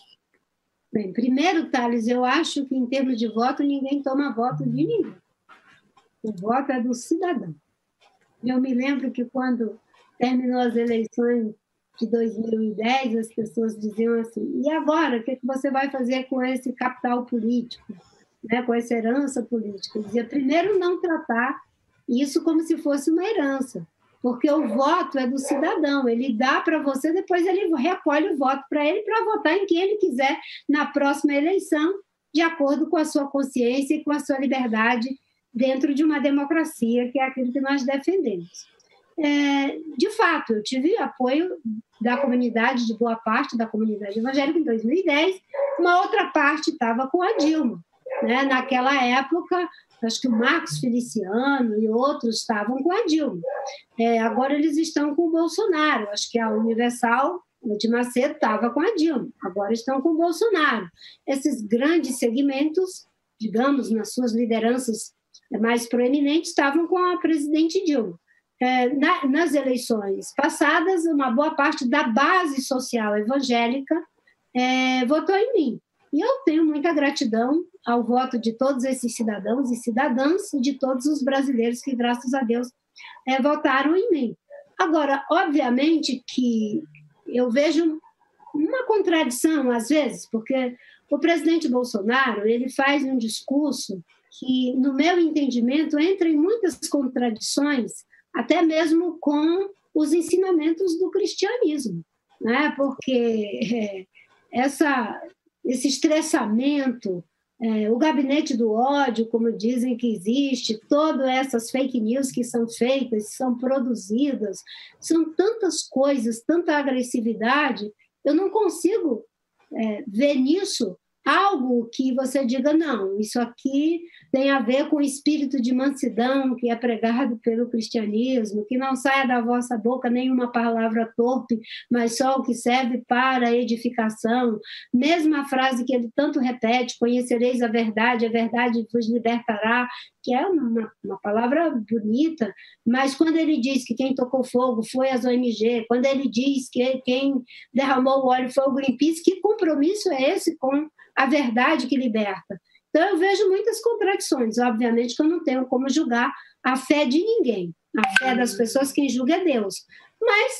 Bem, primeiro, Thales, eu acho que em termos de voto, ninguém toma voto de ninguém. O voto é do cidadão. Eu me lembro que quando terminou as eleições de 2010, as pessoas diziam assim: e agora? O que, você vai fazer com esse capital político, né, com essa herança política? Eu dizia: primeiro, não tratar isso como se fosse uma herança, porque o voto é do cidadão, ele dá para você, depois ele recolhe o voto para ele para votar em quem ele quiser na próxima eleição, de acordo com a sua consciência e com a sua liberdade dentro de uma democracia, que é aquilo que nós defendemos. É, de fato, eu tive apoio da comunidade, de boa parte da comunidade evangélica em 2010, uma outra parte estava com a Dilma. Né? Naquela época, acho que o Marcos Feliciano e outros estavam com a Dilma. É, agora eles estão com o Bolsonaro. Acho que a Universal, de Macedo, estava com a Dilma. Agora estão com o Bolsonaro. Esses grandes segmentos, digamos, nas suas lideranças mais proeminentes, estavam com a presidente Dilma. É, na, nas eleições passadas, uma boa parte da base social evangélica é, votou em mim. E eu tenho muita gratidão ao voto de todos esses cidadãos e cidadãs e de todos os brasileiros que, graças a Deus, é, votaram em mim. Agora, obviamente que eu vejo uma contradição às vezes, porque o presidente Bolsonaro ele faz um discurso que, no meu entendimento, entra em muitas contradições, até mesmo com os ensinamentos do cristianismo, né? Porque é, essa esse estressamento, é, o gabinete do ódio, como dizem que existe, todas essas fake news que são feitas, são produzidas, são tantas coisas, tanta agressividade, eu não consigo é, ver nisso algo que você diga, não, isso aqui tem a ver com o espírito de mansidão que é pregado pelo cristianismo, que não saia da vossa boca nenhuma palavra torpe, mas só o que serve para edificação. Mesma frase que ele tanto repete: conhecereis a verdade, a verdade vos libertará, que é uma, uma palavra bonita, mas quando ele diz que quem tocou fogo foi as ONG, quando ele diz que quem derramou o óleo foi o Greenpeace, que compromisso é esse com a verdade que liberta. Então, eu vejo muitas contradições. Obviamente que eu não tenho como julgar a fé de ninguém. A fé das pessoas, quem julga é Deus. Mas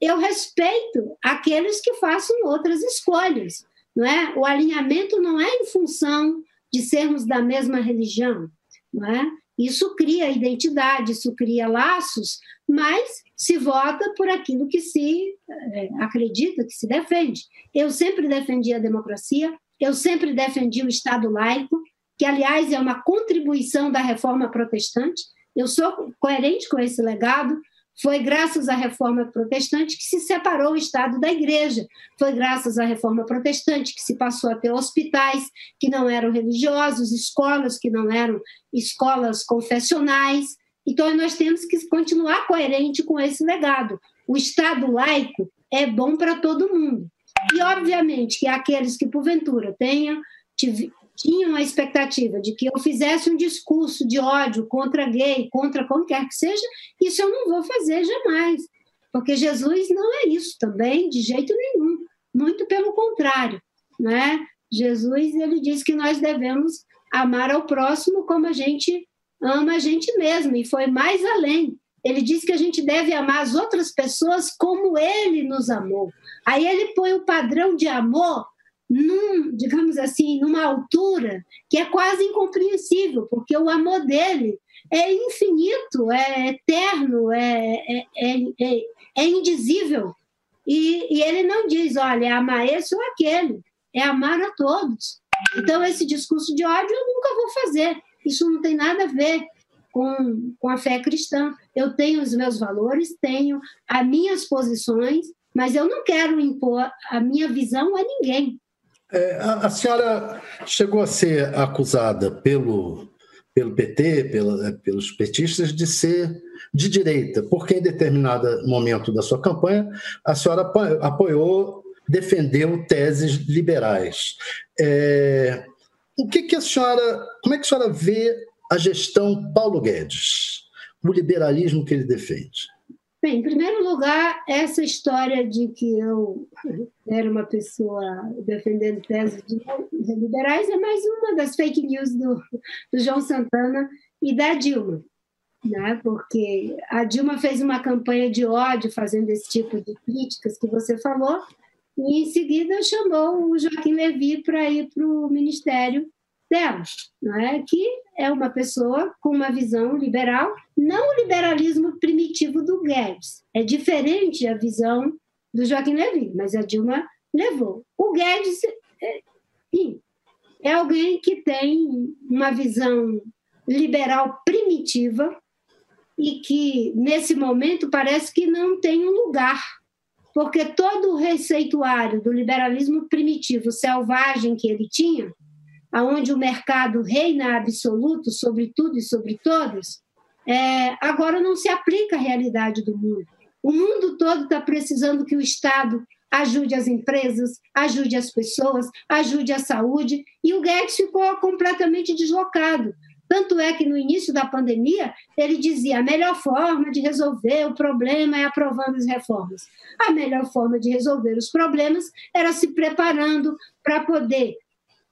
eu respeito aqueles que façam outras escolhas. Não é? O alinhamento não é em função de sermos da mesma religião. Não é? Isso cria identidade, isso cria laços, mas se vota por aquilo que se é, acredita, que se defende. Eu sempre defendi a democracia, eu sempre defendi o Estado laico, que, aliás, é uma contribuição da reforma protestante. Eu sou coerente com esse legado. Foi graças à reforma protestante que se separou o Estado da Igreja. Foi graças à reforma protestante que se passou a ter hospitais que não eram religiosos, escolas que não eram escolas confessionais. Então, nós temos que continuar coerente com esse legado. O Estado laico é bom para todo mundo. E, obviamente, que aqueles que, porventura, tenham, tinham a expectativa de que eu fizesse um discurso de ódio contra gay, contra qualquer que seja, isso eu não vou fazer jamais. Porque Jesus não é isso também, de jeito nenhum. Muito pelo contrário. Né? Jesus ele diz que nós devemos amar ao próximo como a gente ama a gente mesmo, e foi mais além. Ele diz que a gente deve amar as outras pessoas como ele nos amou. Aí ele põe o padrão de amor num, digamos assim, numa altura que é quase incompreensível, porque o amor dele é infinito, é eterno, é, é, é, é indizível. E, e, ele não diz, olha, é amar esse ou aquele, é amar a todos. Então, esse discurso de ódio eu nunca vou fazer. Isso não tem nada a ver com, com a fé cristã. Eu tenho os meus valores, tenho as minhas posições, mas eu não quero impor a minha visão a ninguém. É, a, a, senhora chegou a ser acusada pelo, pelo PT, pela, é, pelos petistas, de ser de direita, porque em determinado momento da sua campanha a senhora apoiou, defendeu teses liberais. É, o que, que a senhora, como é que a senhora vê a gestão Paulo Guedes, o liberalismo que ele defende? Bem, em primeiro lugar, essa história de que eu era uma pessoa defendendo teses de liberais é mais uma das fake news do, do João Santana e da Dilma. Né? Porque a Dilma fez uma campanha de ódio fazendo esse tipo de críticas que você falou, e em seguida chamou o Joaquim Levy para ir para o ministério dela, não é? que é uma pessoa com uma visão liberal, não o liberalismo primitivo do Guedes, é diferente a visão do Joaquim Levy, mas a Dilma levou. O Guedes, é, é alguém que tem uma visão liberal primitiva e que, nesse momento, parece que não tem um lugar, porque todo o receituário do liberalismo primitivo selvagem que ele tinha aonde o mercado reina absoluto sobre tudo e sobre todos, é, agora não se aplica à realidade do mundo. O mundo todo está precisando que o Estado ajude as empresas, ajude as pessoas, ajude a saúde, e o Guedes ficou completamente deslocado. Tanto é que no início da pandemia ele dizia a melhor forma de resolver o problema é aprovando as reformas. A melhor forma de resolver os problemas era se preparando para poder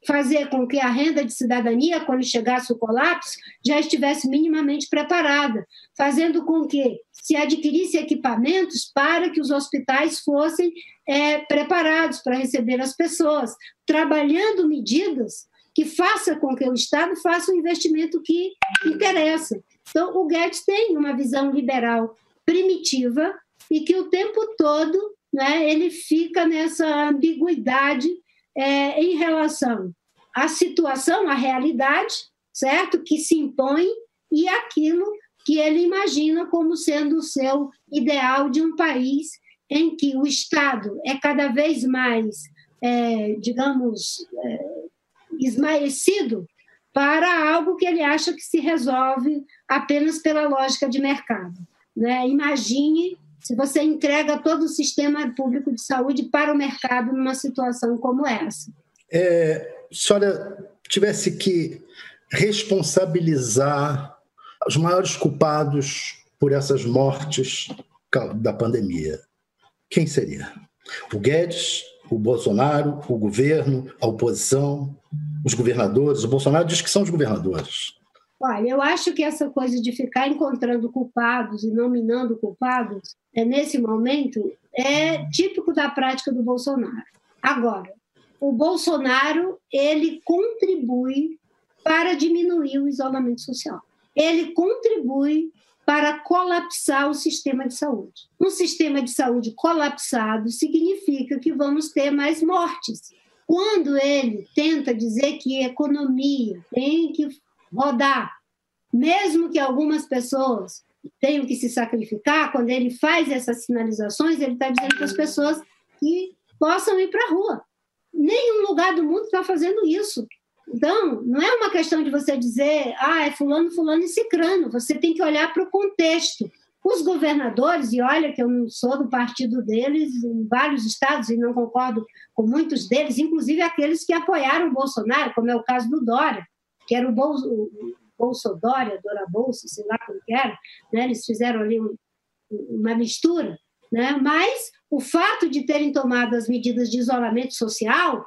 fazer com que a renda de cidadania, quando chegasse o colapso, já estivesse minimamente preparada, fazendo com que se adquirisse equipamentos para que os hospitais fossem é, preparados para receber as pessoas, trabalhando medidas que faça com que o Estado faça o investimento que interessa. Então, o Guedes tem uma visão liberal primitiva e que o tempo todo né, ele fica nessa ambiguidade é, em relação à situação, à realidade, certo? Que se impõe e aquilo que ele imagina como sendo o seu ideal de um país em que o Estado é cada vez mais, é, digamos, é, esmaecido para algo que ele acha que se resolve apenas pela lógica de mercado. Né? Imagine se você entrega todo o sistema público de saúde para o mercado numa situação como essa. É, se tivesse que responsabilizar os maiores culpados por essas mortes da pandemia, quem seria? O Guedes, o Bolsonaro, o governo, a oposição, os governadores? O Bolsonaro diz que são os governadores. Olha, eu acho que essa coisa de ficar encontrando culpados e nominando culpados, é, nesse momento, é típico da prática do Bolsonaro. Agora, o Bolsonaro ele contribui para diminuir o isolamento social. Ele contribui para colapsar o sistema de saúde. Um sistema de saúde colapsado significa que vamos ter mais mortes. Quando ele tenta dizer que economia tem que rodar, mesmo que algumas pessoas tenham que se sacrificar, quando ele faz essas sinalizações, ele está dizendo para as pessoas que possam ir para a rua. Nenhum lugar do mundo está fazendo isso. Então, não é uma questão de você dizer, ah, é fulano, fulano e cicrano. Você tem que olhar para o contexto. Os governadores, e olha que eu não sou do partido deles em vários estados e não concordo com muitos deles, inclusive aqueles que apoiaram o Bolsonaro, como é o caso do Dória, que era o, Bolso, o Bolsodória, Dora Bolsa, sei lá como que era, né? eles fizeram ali um, uma mistura, né? mas o fato de terem tomado as medidas de isolamento social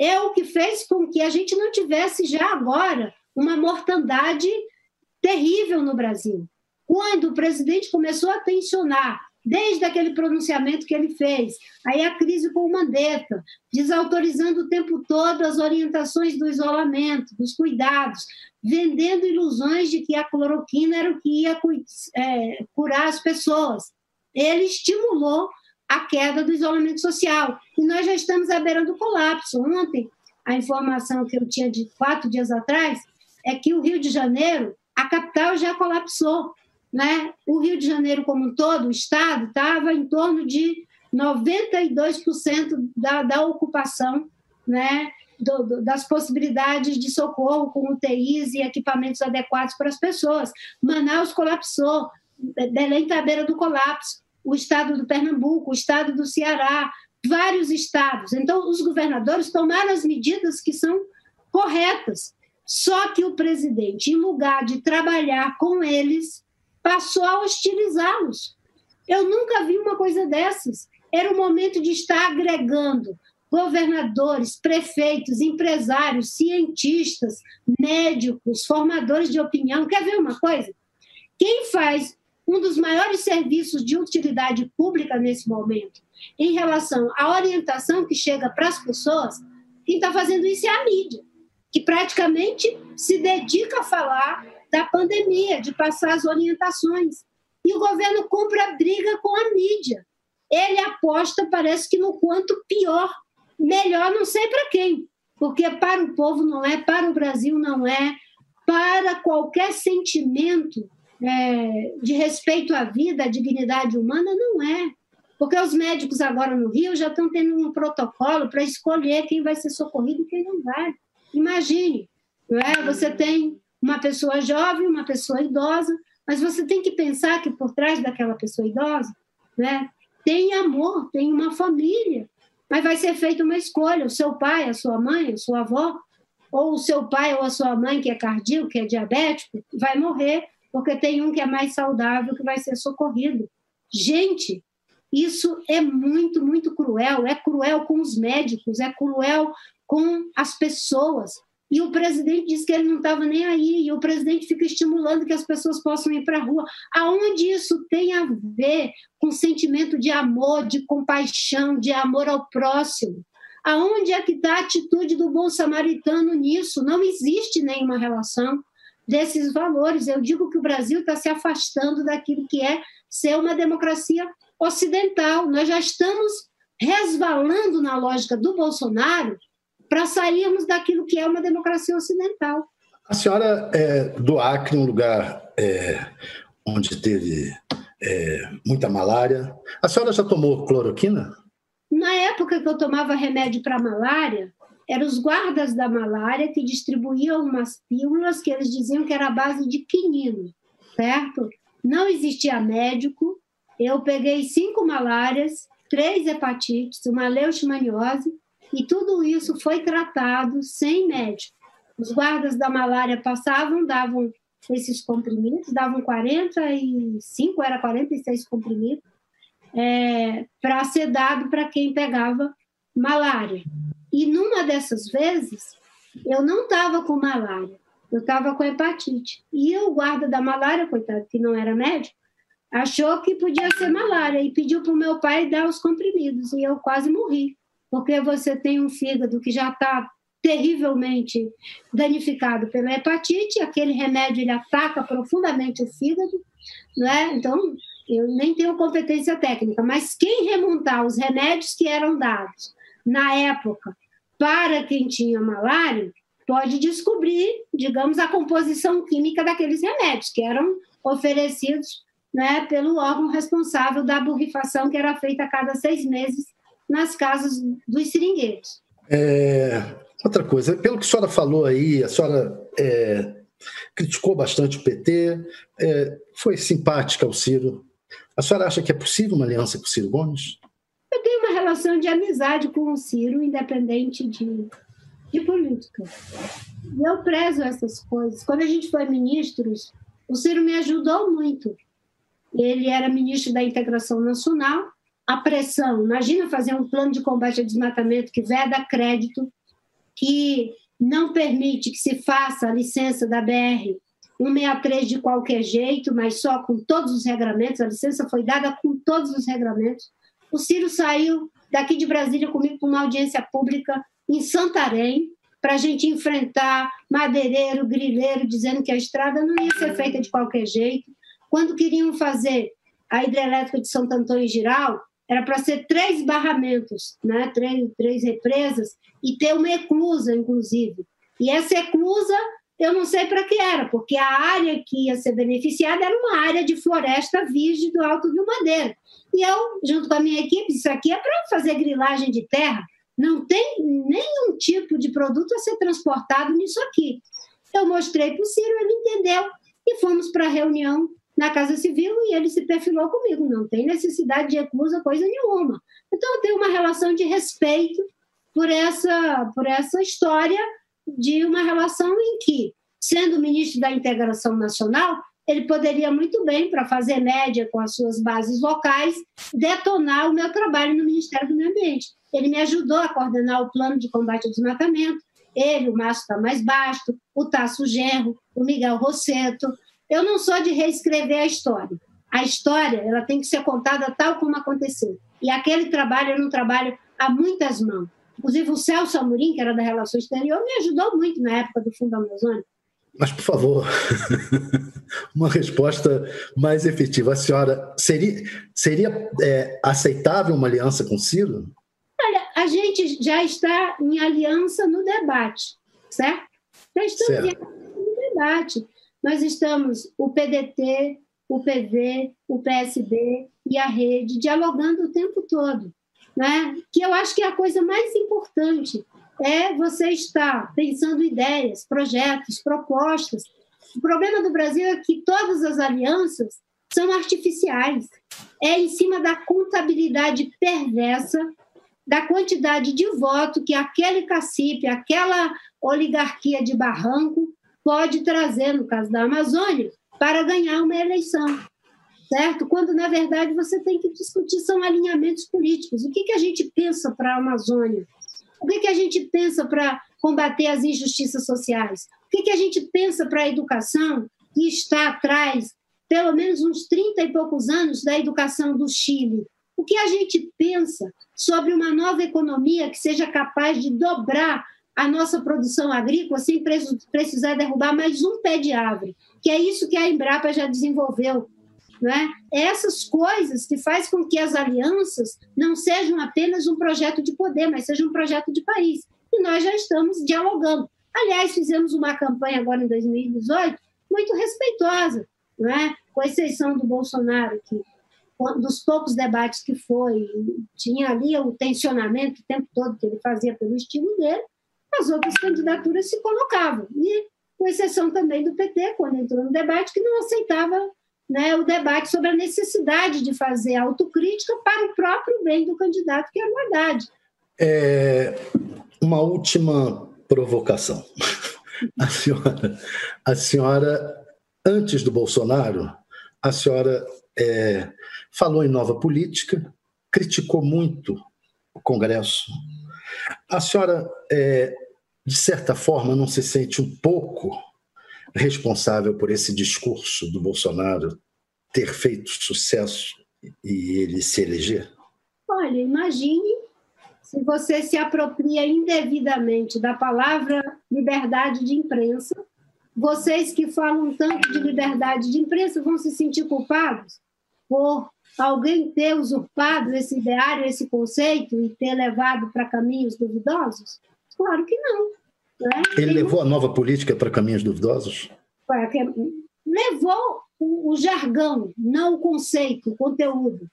é o que fez com que a gente não tivesse já agora uma mortandade terrível no Brasil. Quando o presidente começou a tensionar, desde aquele pronunciamento que ele fez, aí a crise com o Mandetta, desautorizando o tempo todo as orientações do isolamento, dos cuidados, vendendo ilusões de que a cloroquina era o que ia é, curar as pessoas. Ele estimulou a queda do isolamento social. E nós já estamos à beira do colapso. Ontem, a informação que eu tinha de quatro dias atrás é que o Rio de Janeiro, a capital já colapsou. Né? O Rio de Janeiro, como um todo, o Estado, estava em torno de 92% da, da ocupação né? Do, do, das possibilidades de socorro com UTIs e equipamentos adequados para as pessoas. Manaus colapsou, Belém está à beira do colapso o estado do Pernambuco, o estado do Ceará, vários estados. Então, os governadores tomaram as medidas que são corretas. Só que o presidente, em lugar de trabalhar com eles, passou a hostilizá-los. Eu nunca vi uma coisa dessas. Era o momento de estar agregando governadores, prefeitos, empresários, cientistas, médicos, formadores de opinião. Quer ver uma coisa? Quem faz um dos maiores serviços de utilidade pública nesse momento em relação à orientação que chega para as pessoas, quem está fazendo isso é a mídia, que praticamente se dedica a falar da pandemia, de passar as orientações. E o governo compra a briga com a mídia. Ele aposta, parece que no quanto pior melhor não sei para quem, porque para o povo não é, para o Brasil não é, para qualquer sentimento é, de respeito à vida, à dignidade humana, não é. Porque os médicos agora no Rio já estão tendo um protocolo para escolher quem vai ser socorrido e quem não vai. Imagine, não é? você tem uma pessoa jovem, uma pessoa idosa, mas você tem que pensar que por trás daquela pessoa idosa né, tem amor, tem uma família, mas vai ser feita uma escolha. O seu pai, a sua mãe, a sua avó, ou o seu pai ou a sua mãe, que é cardíaco, que é diabético, vai morrer, porque tem um que é mais saudável que vai ser socorrido. Gente, isso é muito, muito cruel. É cruel com os médicos, é cruel com as pessoas. E o presidente disse que ele não estava nem aí, e o presidente fica estimulando que as pessoas possam ir para a rua. Aonde isso tem a ver com sentimento de amor, de compaixão, de amor ao próximo? Aonde é que está a atitude do bom samaritano nisso? Não existe nenhuma relação desses valores. Eu digo que o Brasil está se afastando daquilo que é ser uma democracia ocidental. Nós já estamos resvalando na lógica do Bolsonaro para sairmos daquilo que é uma democracia ocidental. A senhora é do Acre, um lugar é, onde teve é, muita malária. A senhora já tomou cloroquina? Na época que eu tomava remédio para malária, eram os guardas da malária que distribuíam umas pílulas que eles diziam que era a base de quinino, certo? Não existia médico. Eu peguei cinco malárias, três hepatites, uma leishmaniose e tudo isso foi tratado sem médico. Os guardas da malária passavam, davam esses comprimidos, davam 45, era 46 comprimidos, é, para ser dado para quem pegava malária. E numa dessas vezes, eu não estava com malária, eu estava com hepatite. E o guarda da malária, coitado, que não era médico, achou que podia ser malária e pediu para o meu pai dar os comprimidos. E eu quase morri porque você tem um fígado que já está terrivelmente danificado pela hepatite, aquele remédio ele ataca profundamente o fígado, né? Então, eu nem tenho competência técnica, mas quem remontar os remédios que eram dados na época para quem tinha malária, pode descobrir, digamos, a composição química daqueles remédios que eram oferecidos né, pelo órgão responsável da borrifação que era feita a cada seis meses nas casas dos seringueiros. É, outra coisa, pelo que a senhora falou aí, a senhora é, criticou bastante o PT, é, foi simpática ao Ciro. A senhora acha que é possível uma aliança com o Ciro Gomes? Eu tenho uma relação de amizade com o Ciro, independente de, de política. Eu prezo essas coisas. Quando a gente foi ministros, o Ciro me ajudou muito. Ele era ministro da Integração Nacional a pressão. Imagina fazer um plano de combate ao desmatamento que veda crédito, que não permite que se faça a licença da BR 163 de qualquer jeito, mas só com todos os regramentos. A licença foi dada com todos os regramentos. O Ciro saiu daqui de Brasília comigo para uma audiência pública em Santarém para a gente enfrentar madeireiro, grileiro, dizendo que a estrada não ia ser feita de qualquer jeito. Quando queriam fazer a hidrelétrica de Santo Antônio e Giral, era para ser três barramentos, né? três, três represas, e ter uma eclusa, inclusive. E essa eclusa, eu não sei para que era, porque a área que ia ser beneficiada era uma área de floresta virgem do Alto Rio Madeira. E eu, junto com a minha equipe, isso aqui é para fazer grilagem de terra, não tem nenhum tipo de produto a ser transportado nisso aqui. Eu mostrei para o Ciro, ele entendeu, e fomos para a reunião na Casa Civil e ele se perfilou comigo. Não tem necessidade de recusa, coisa nenhuma. Então, eu tenho uma relação de respeito por essa, por essa história de uma relação em que, sendo ministro da Integração Nacional, ele poderia muito bem, para fazer média com as suas bases locais, detonar o meu trabalho no Ministério do Meio Ambiente. Ele me ajudou a coordenar o plano de combate ao desmatamento, ele, o Márcio Tamás Basto, o Tasso Genro, o Miguel Rosseto. Eu não sou de reescrever a história. A história ela tem que ser contada tal como aconteceu. E aquele trabalho era um trabalho a muitas mãos. Inclusive, o Celso Amorim, que era da Relação Exterior, me ajudou muito na época do Fundo Amazônia. Mas, por favor, uma resposta mais efetiva. A senhora seria, seria é, aceitável uma aliança com Ciro? Olha, a gente já está em aliança no debate, certo? Já estamos certo. no debate. Nós estamos, o PDT, o PV, o PSB e a rede, dialogando o tempo todo. Né? Que eu acho que a coisa mais importante é você estar pensando ideias, projetos, propostas. O problema do Brasil é que todas as alianças são artificiais. É em cima da contabilidade perversa da quantidade de voto que aquele cacife, aquela oligarquia de barranco pode trazer, no caso da Amazônia, para ganhar uma eleição. Certo? Quando, na verdade, você tem que discutir são alinhamentos políticos. O que, que a gente pensa para a Amazônia? O que, que a gente pensa para combater as injustiças sociais? O que, que a gente pensa para a educação, que está atrás, pelo menos uns 30 e poucos anos, da educação do Chile? O que a gente pensa sobre uma nova economia que seja capaz de dobrar a nossa produção agrícola sem precisar derrubar mais um pé de árvore, que é isso que a Embrapa já desenvolveu. Né? Essas coisas que faz com que as alianças não sejam apenas um projeto de poder, mas sejam um projeto de país. E nós já estamos dialogando. Aliás, fizemos uma campanha agora em 2018 muito respeitosa, né? com exceção do Bolsonaro, que dos poucos debates que foi, tinha ali o tensionamento o tempo todo que ele fazia pelo estilo dele, as outras candidaturas se colocavam. E com exceção também do PT, quando entrou no debate, que não aceitava né, o debate sobre a necessidade de fazer autocrítica para o próprio bem do candidato, que é a Haddad. É, uma última provocação. A senhora, a senhora, antes do Bolsonaro, a senhora é, falou em nova política, criticou muito o Congresso. A senhora, é, de certa forma, não se sente um pouco responsável por esse discurso do Bolsonaro ter feito sucesso e ele se eleger? Olha, imagine se você se apropria indevidamente da palavra liberdade de imprensa. Vocês que falam tanto de liberdade de imprensa vão se sentir culpados por alguém ter usurpado esse ideário, esse conceito e ter levado para caminhos duvidosos? Claro que não. Né? Ele levou a nova política para caminhos duvidosos? Levou o, o jargão, não o conceito, o conteúdo.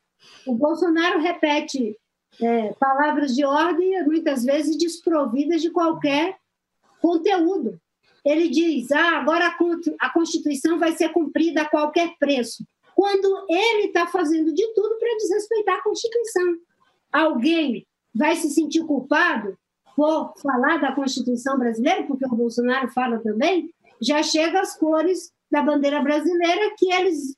O Bolsonaro repete é, palavras de ordem, muitas vezes desprovidas de qualquer conteúdo. Ele diz: ah, agora a Constituição vai ser cumprida a qualquer preço quando ele está fazendo de tudo para desrespeitar a Constituição. Alguém vai se sentir culpado por falar da Constituição brasileira, porque o Bolsonaro fala também, já chega às cores da bandeira brasileira que eles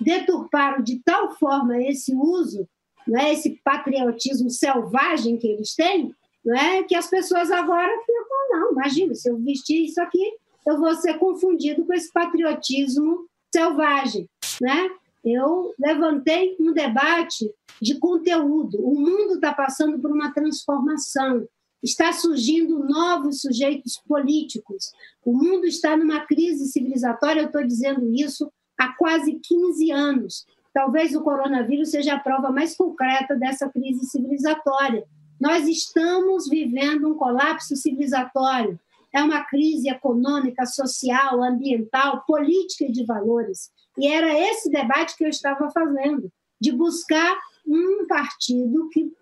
deturparam de tal forma esse uso, né, esse patriotismo selvagem que eles têm, né, que as pessoas agora ficam, não, imagina, se eu vestir isso aqui, eu vou ser confundido com esse patriotismo selvagem né? Eu levantei um debate de conteúdo. O mundo está passando por uma transformação. Está surgindo novos sujeitos políticos. O mundo está numa crise civilizatória, eu estou dizendo isso há quase 15 anos. Talvez o coronavírus seja a prova mais concreta dessa crise civilizatória. Nós estamos vivendo um colapso civilizatório. É uma crise econômica, social, ambiental, política e de valores. E era esse debate que eu estava fazendo, de buscar um partido que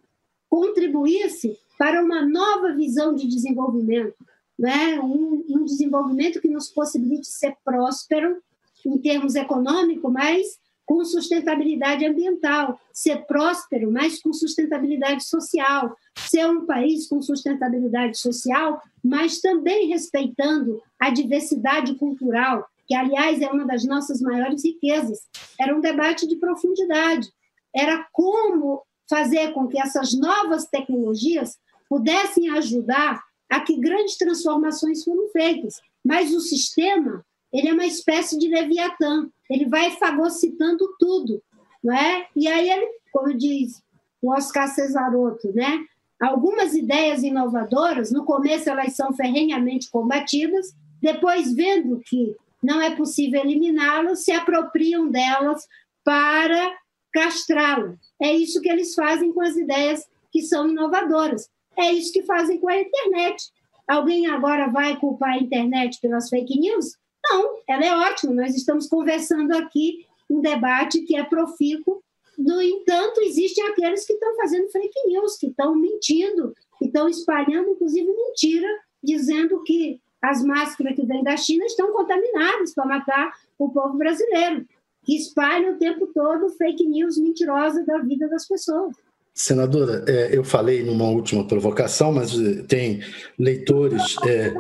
contribuísse para uma nova visão de desenvolvimento, né? um, um desenvolvimento que nos possibilite ser próspero em termos econômicos, mas com sustentabilidade ambiental, ser próspero, mas com sustentabilidade social, ser um país com sustentabilidade social, mas também respeitando a diversidade cultural, que, aliás, é uma das nossas maiores riquezas. Era um debate de profundidade. Era como fazer com que essas novas tecnologias pudessem ajudar a que grandes transformações foram feitas. Mas o sistema ele é uma espécie de leviatã, ele vai fagocitando tudo, não é? E aí ele, como diz o Oscar Cesarotto, né? Algumas ideias inovadoras, no começo elas são ferrenhamente combatidas, depois vendo que não é possível eliminá-las, se apropriam delas para castrá-las. É isso que eles fazem com as ideias que são inovadoras. É isso que fazem com a internet. Alguém agora vai culpar a internet pelas fake news? Não, ela é ótima. Nós estamos conversando aqui um debate que é profícuo. No entanto, existem aqueles que estão fazendo fake news, que estão mentindo, que estão espalhando, inclusive, mentira, dizendo que as máscaras que vêm da China estão contaminadas para matar o povo brasileiro, que espalham o tempo todo fake news mentirosa da vida das pessoas. Senadora, é, eu falei numa última provocação, mas eh, tem leitores. É...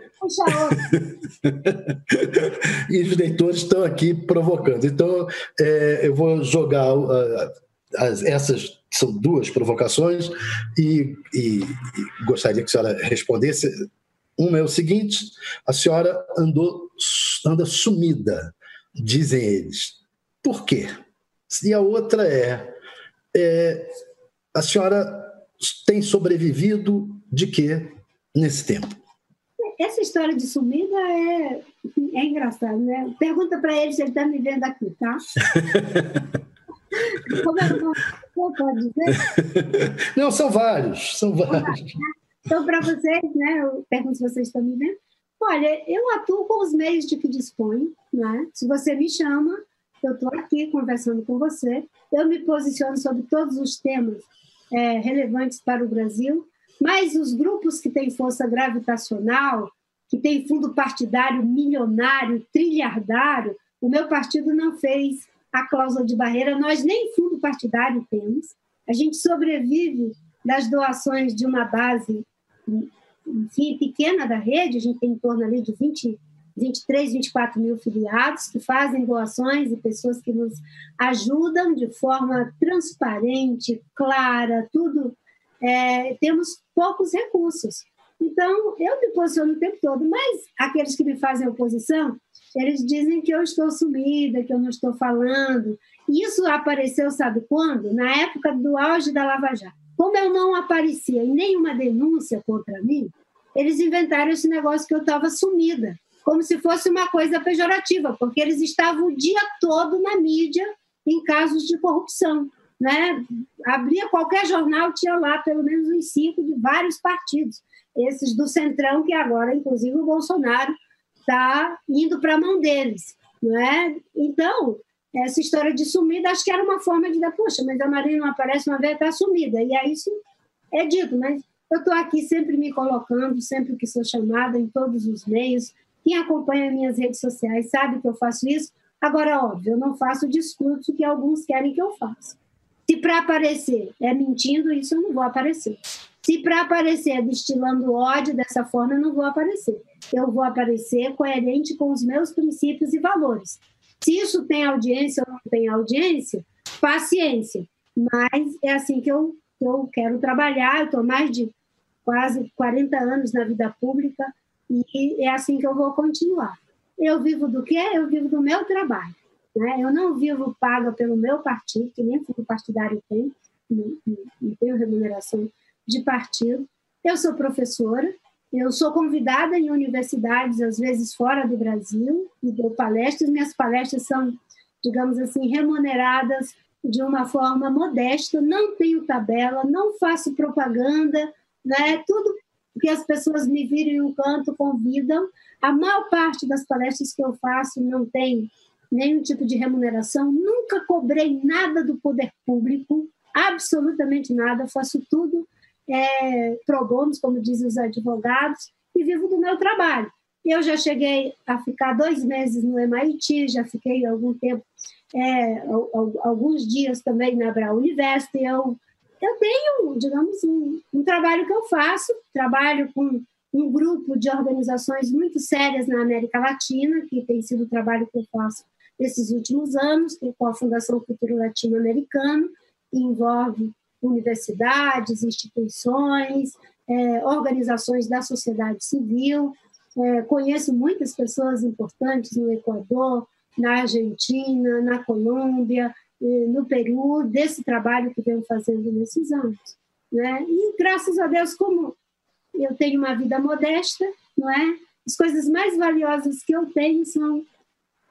e os leitores estão aqui provocando. Então, é, eu vou jogar uh, as, essas são duas provocações e, e, e, gostaria que a senhora respondesse. Uma é o seguinte: a senhora andou anda sumida, dizem eles. Por quê? E a outra é, é a senhora tem sobrevivido de quê nesse tempo? Essa história de sumida é, é engraçada, né? Pergunta para ele se ele está me vendo aqui, tá? Como é que pode dizer? Não, são vários, são vários. Então, para vocês, né, eu pergunto se vocês estão me vendo. Olha, eu atuo com os meios de que disponho, né? Se você me chama, eu estou aqui conversando com você. Eu me posiciono sobre todos os temas é, relevantes para o Brasil, mas os grupos que têm força gravitacional, que têm fundo partidário milionário, trilhardário, o meu partido não fez a cláusula de barreira, nós nem fundo partidário temos. A gente sobrevive das doações de uma base enfim, pequena da rede, a gente tem em torno ali de 20 23, 24 mil filiados que fazem doações e pessoas que nos ajudam de forma transparente, clara, tudo. É, temos poucos recursos. Então, eu me posiciono o tempo todo, mas aqueles que me fazem oposição, eles dizem que eu estou sumida, que eu não estou falando. Isso apareceu, sabe quando? Na época do auge da Lava Jato. Como eu não aparecia em nenhuma denúncia contra mim, eles inventaram esse negócio que eu estava sumida como se fosse uma coisa pejorativa, porque eles estavam o dia todo na mídia em casos de corrupção. Né? Abria qualquer jornal, tinha lá pelo menos uns cinco de vários partidos, esses do Centrão, que agora, inclusive, o Bolsonaro está indo para a mão deles. Né? Então, essa história de sumida, acho que era uma forma de dar, poxa, mas a Marina não aparece uma vez, está sumida. E aí isso é dito, mas eu estou aqui sempre me colocando, sempre que sou chamada, em todos os meios, quem acompanha minhas redes sociais sabe que eu faço isso. Agora, óbvio, eu não faço o discurso que alguns querem que eu faça. Se para aparecer é mentindo, isso eu não vou aparecer. Se para aparecer é destilando ódio dessa forma, eu não vou aparecer. Eu vou aparecer coerente com os meus princípios e valores. Se isso tem audiência ou não tem audiência, paciência. Mas é assim que eu, eu quero trabalhar. Eu estou mais de quase 40 anos na vida pública e é assim que eu vou continuar. Eu vivo do quê? Eu vivo do meu trabalho. Né? Eu não vivo paga pelo meu partido, que nem fundo partidário tem, não tenho remuneração de partido. Eu sou professora, eu sou convidada em universidades, às vezes fora do Brasil, e dou palestras. Minhas palestras são, digamos assim, remuneradas de uma forma modesta, não tenho tabela, não faço propaganda, né? tudo porque as pessoas me viram em um canto, convidam. A maior parte das palestras que eu faço não tem nenhum tipo de remuneração, nunca cobrei nada do poder público, absolutamente nada, faço tudo é, pro bono, como dizem os advogados, e vivo do meu trabalho. Eu já cheguei a ficar dois meses no MIT, já fiquei algum tempo, é, alguns dias também na Brown University. Eu eu tenho, digamos, um, um, trabalho que eu faço, trabalho com um grupo de organizações muito sérias na América Latina, que tem sido o trabalho que eu faço nesses últimos anos, é a Fundação Futuro Latino-Americano, que envolve universidades, instituições, é, organizações da sociedade civil. É, conheço muitas pessoas importantes no Equador, na Argentina, na Colômbia, no Peru, desse trabalho que venho fazendo nesses anos. Né? E graças a Deus, como eu tenho uma vida modesta, não é? As coisas mais valiosas que eu tenho são,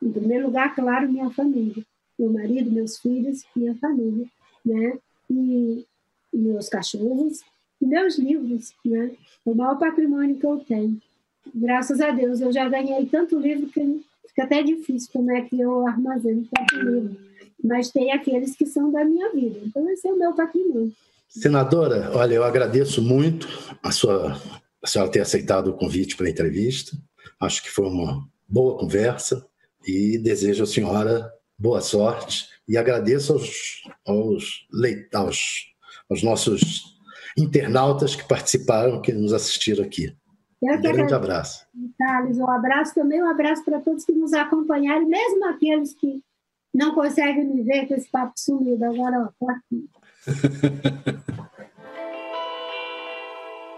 em primeiro lugar, claro, minha família, meu marido, meus filhos, minha família, né? E meus cachorros e meus livros, né? O maior patrimônio que eu tenho. Graças a Deus, eu já ganhei tanto livro que fica até difícil como é que eu armazeno tanto livro. Mas tem aqueles que são da minha vida. Então, esse é o meu patrimônio. Senadora, olha, eu agradeço muito a sua a senhora ter aceitado o convite para a entrevista. Acho que foi uma boa conversa e desejo à senhora boa sorte e agradeço aos, aos, aos, aos nossos internautas que participaram, que nos assistiram aqui. Eu um grande abraço. Thales, um abraço também, um abraço para todos que nos acompanharam, mesmo aqueles que não conseguem me ver com esse papo sumido. Agora, ó, tô aqui.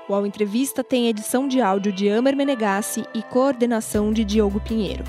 O Ao Entrevista tem edição de áudio de Amer Menegassi e coordenação de Diogo Pinheiro.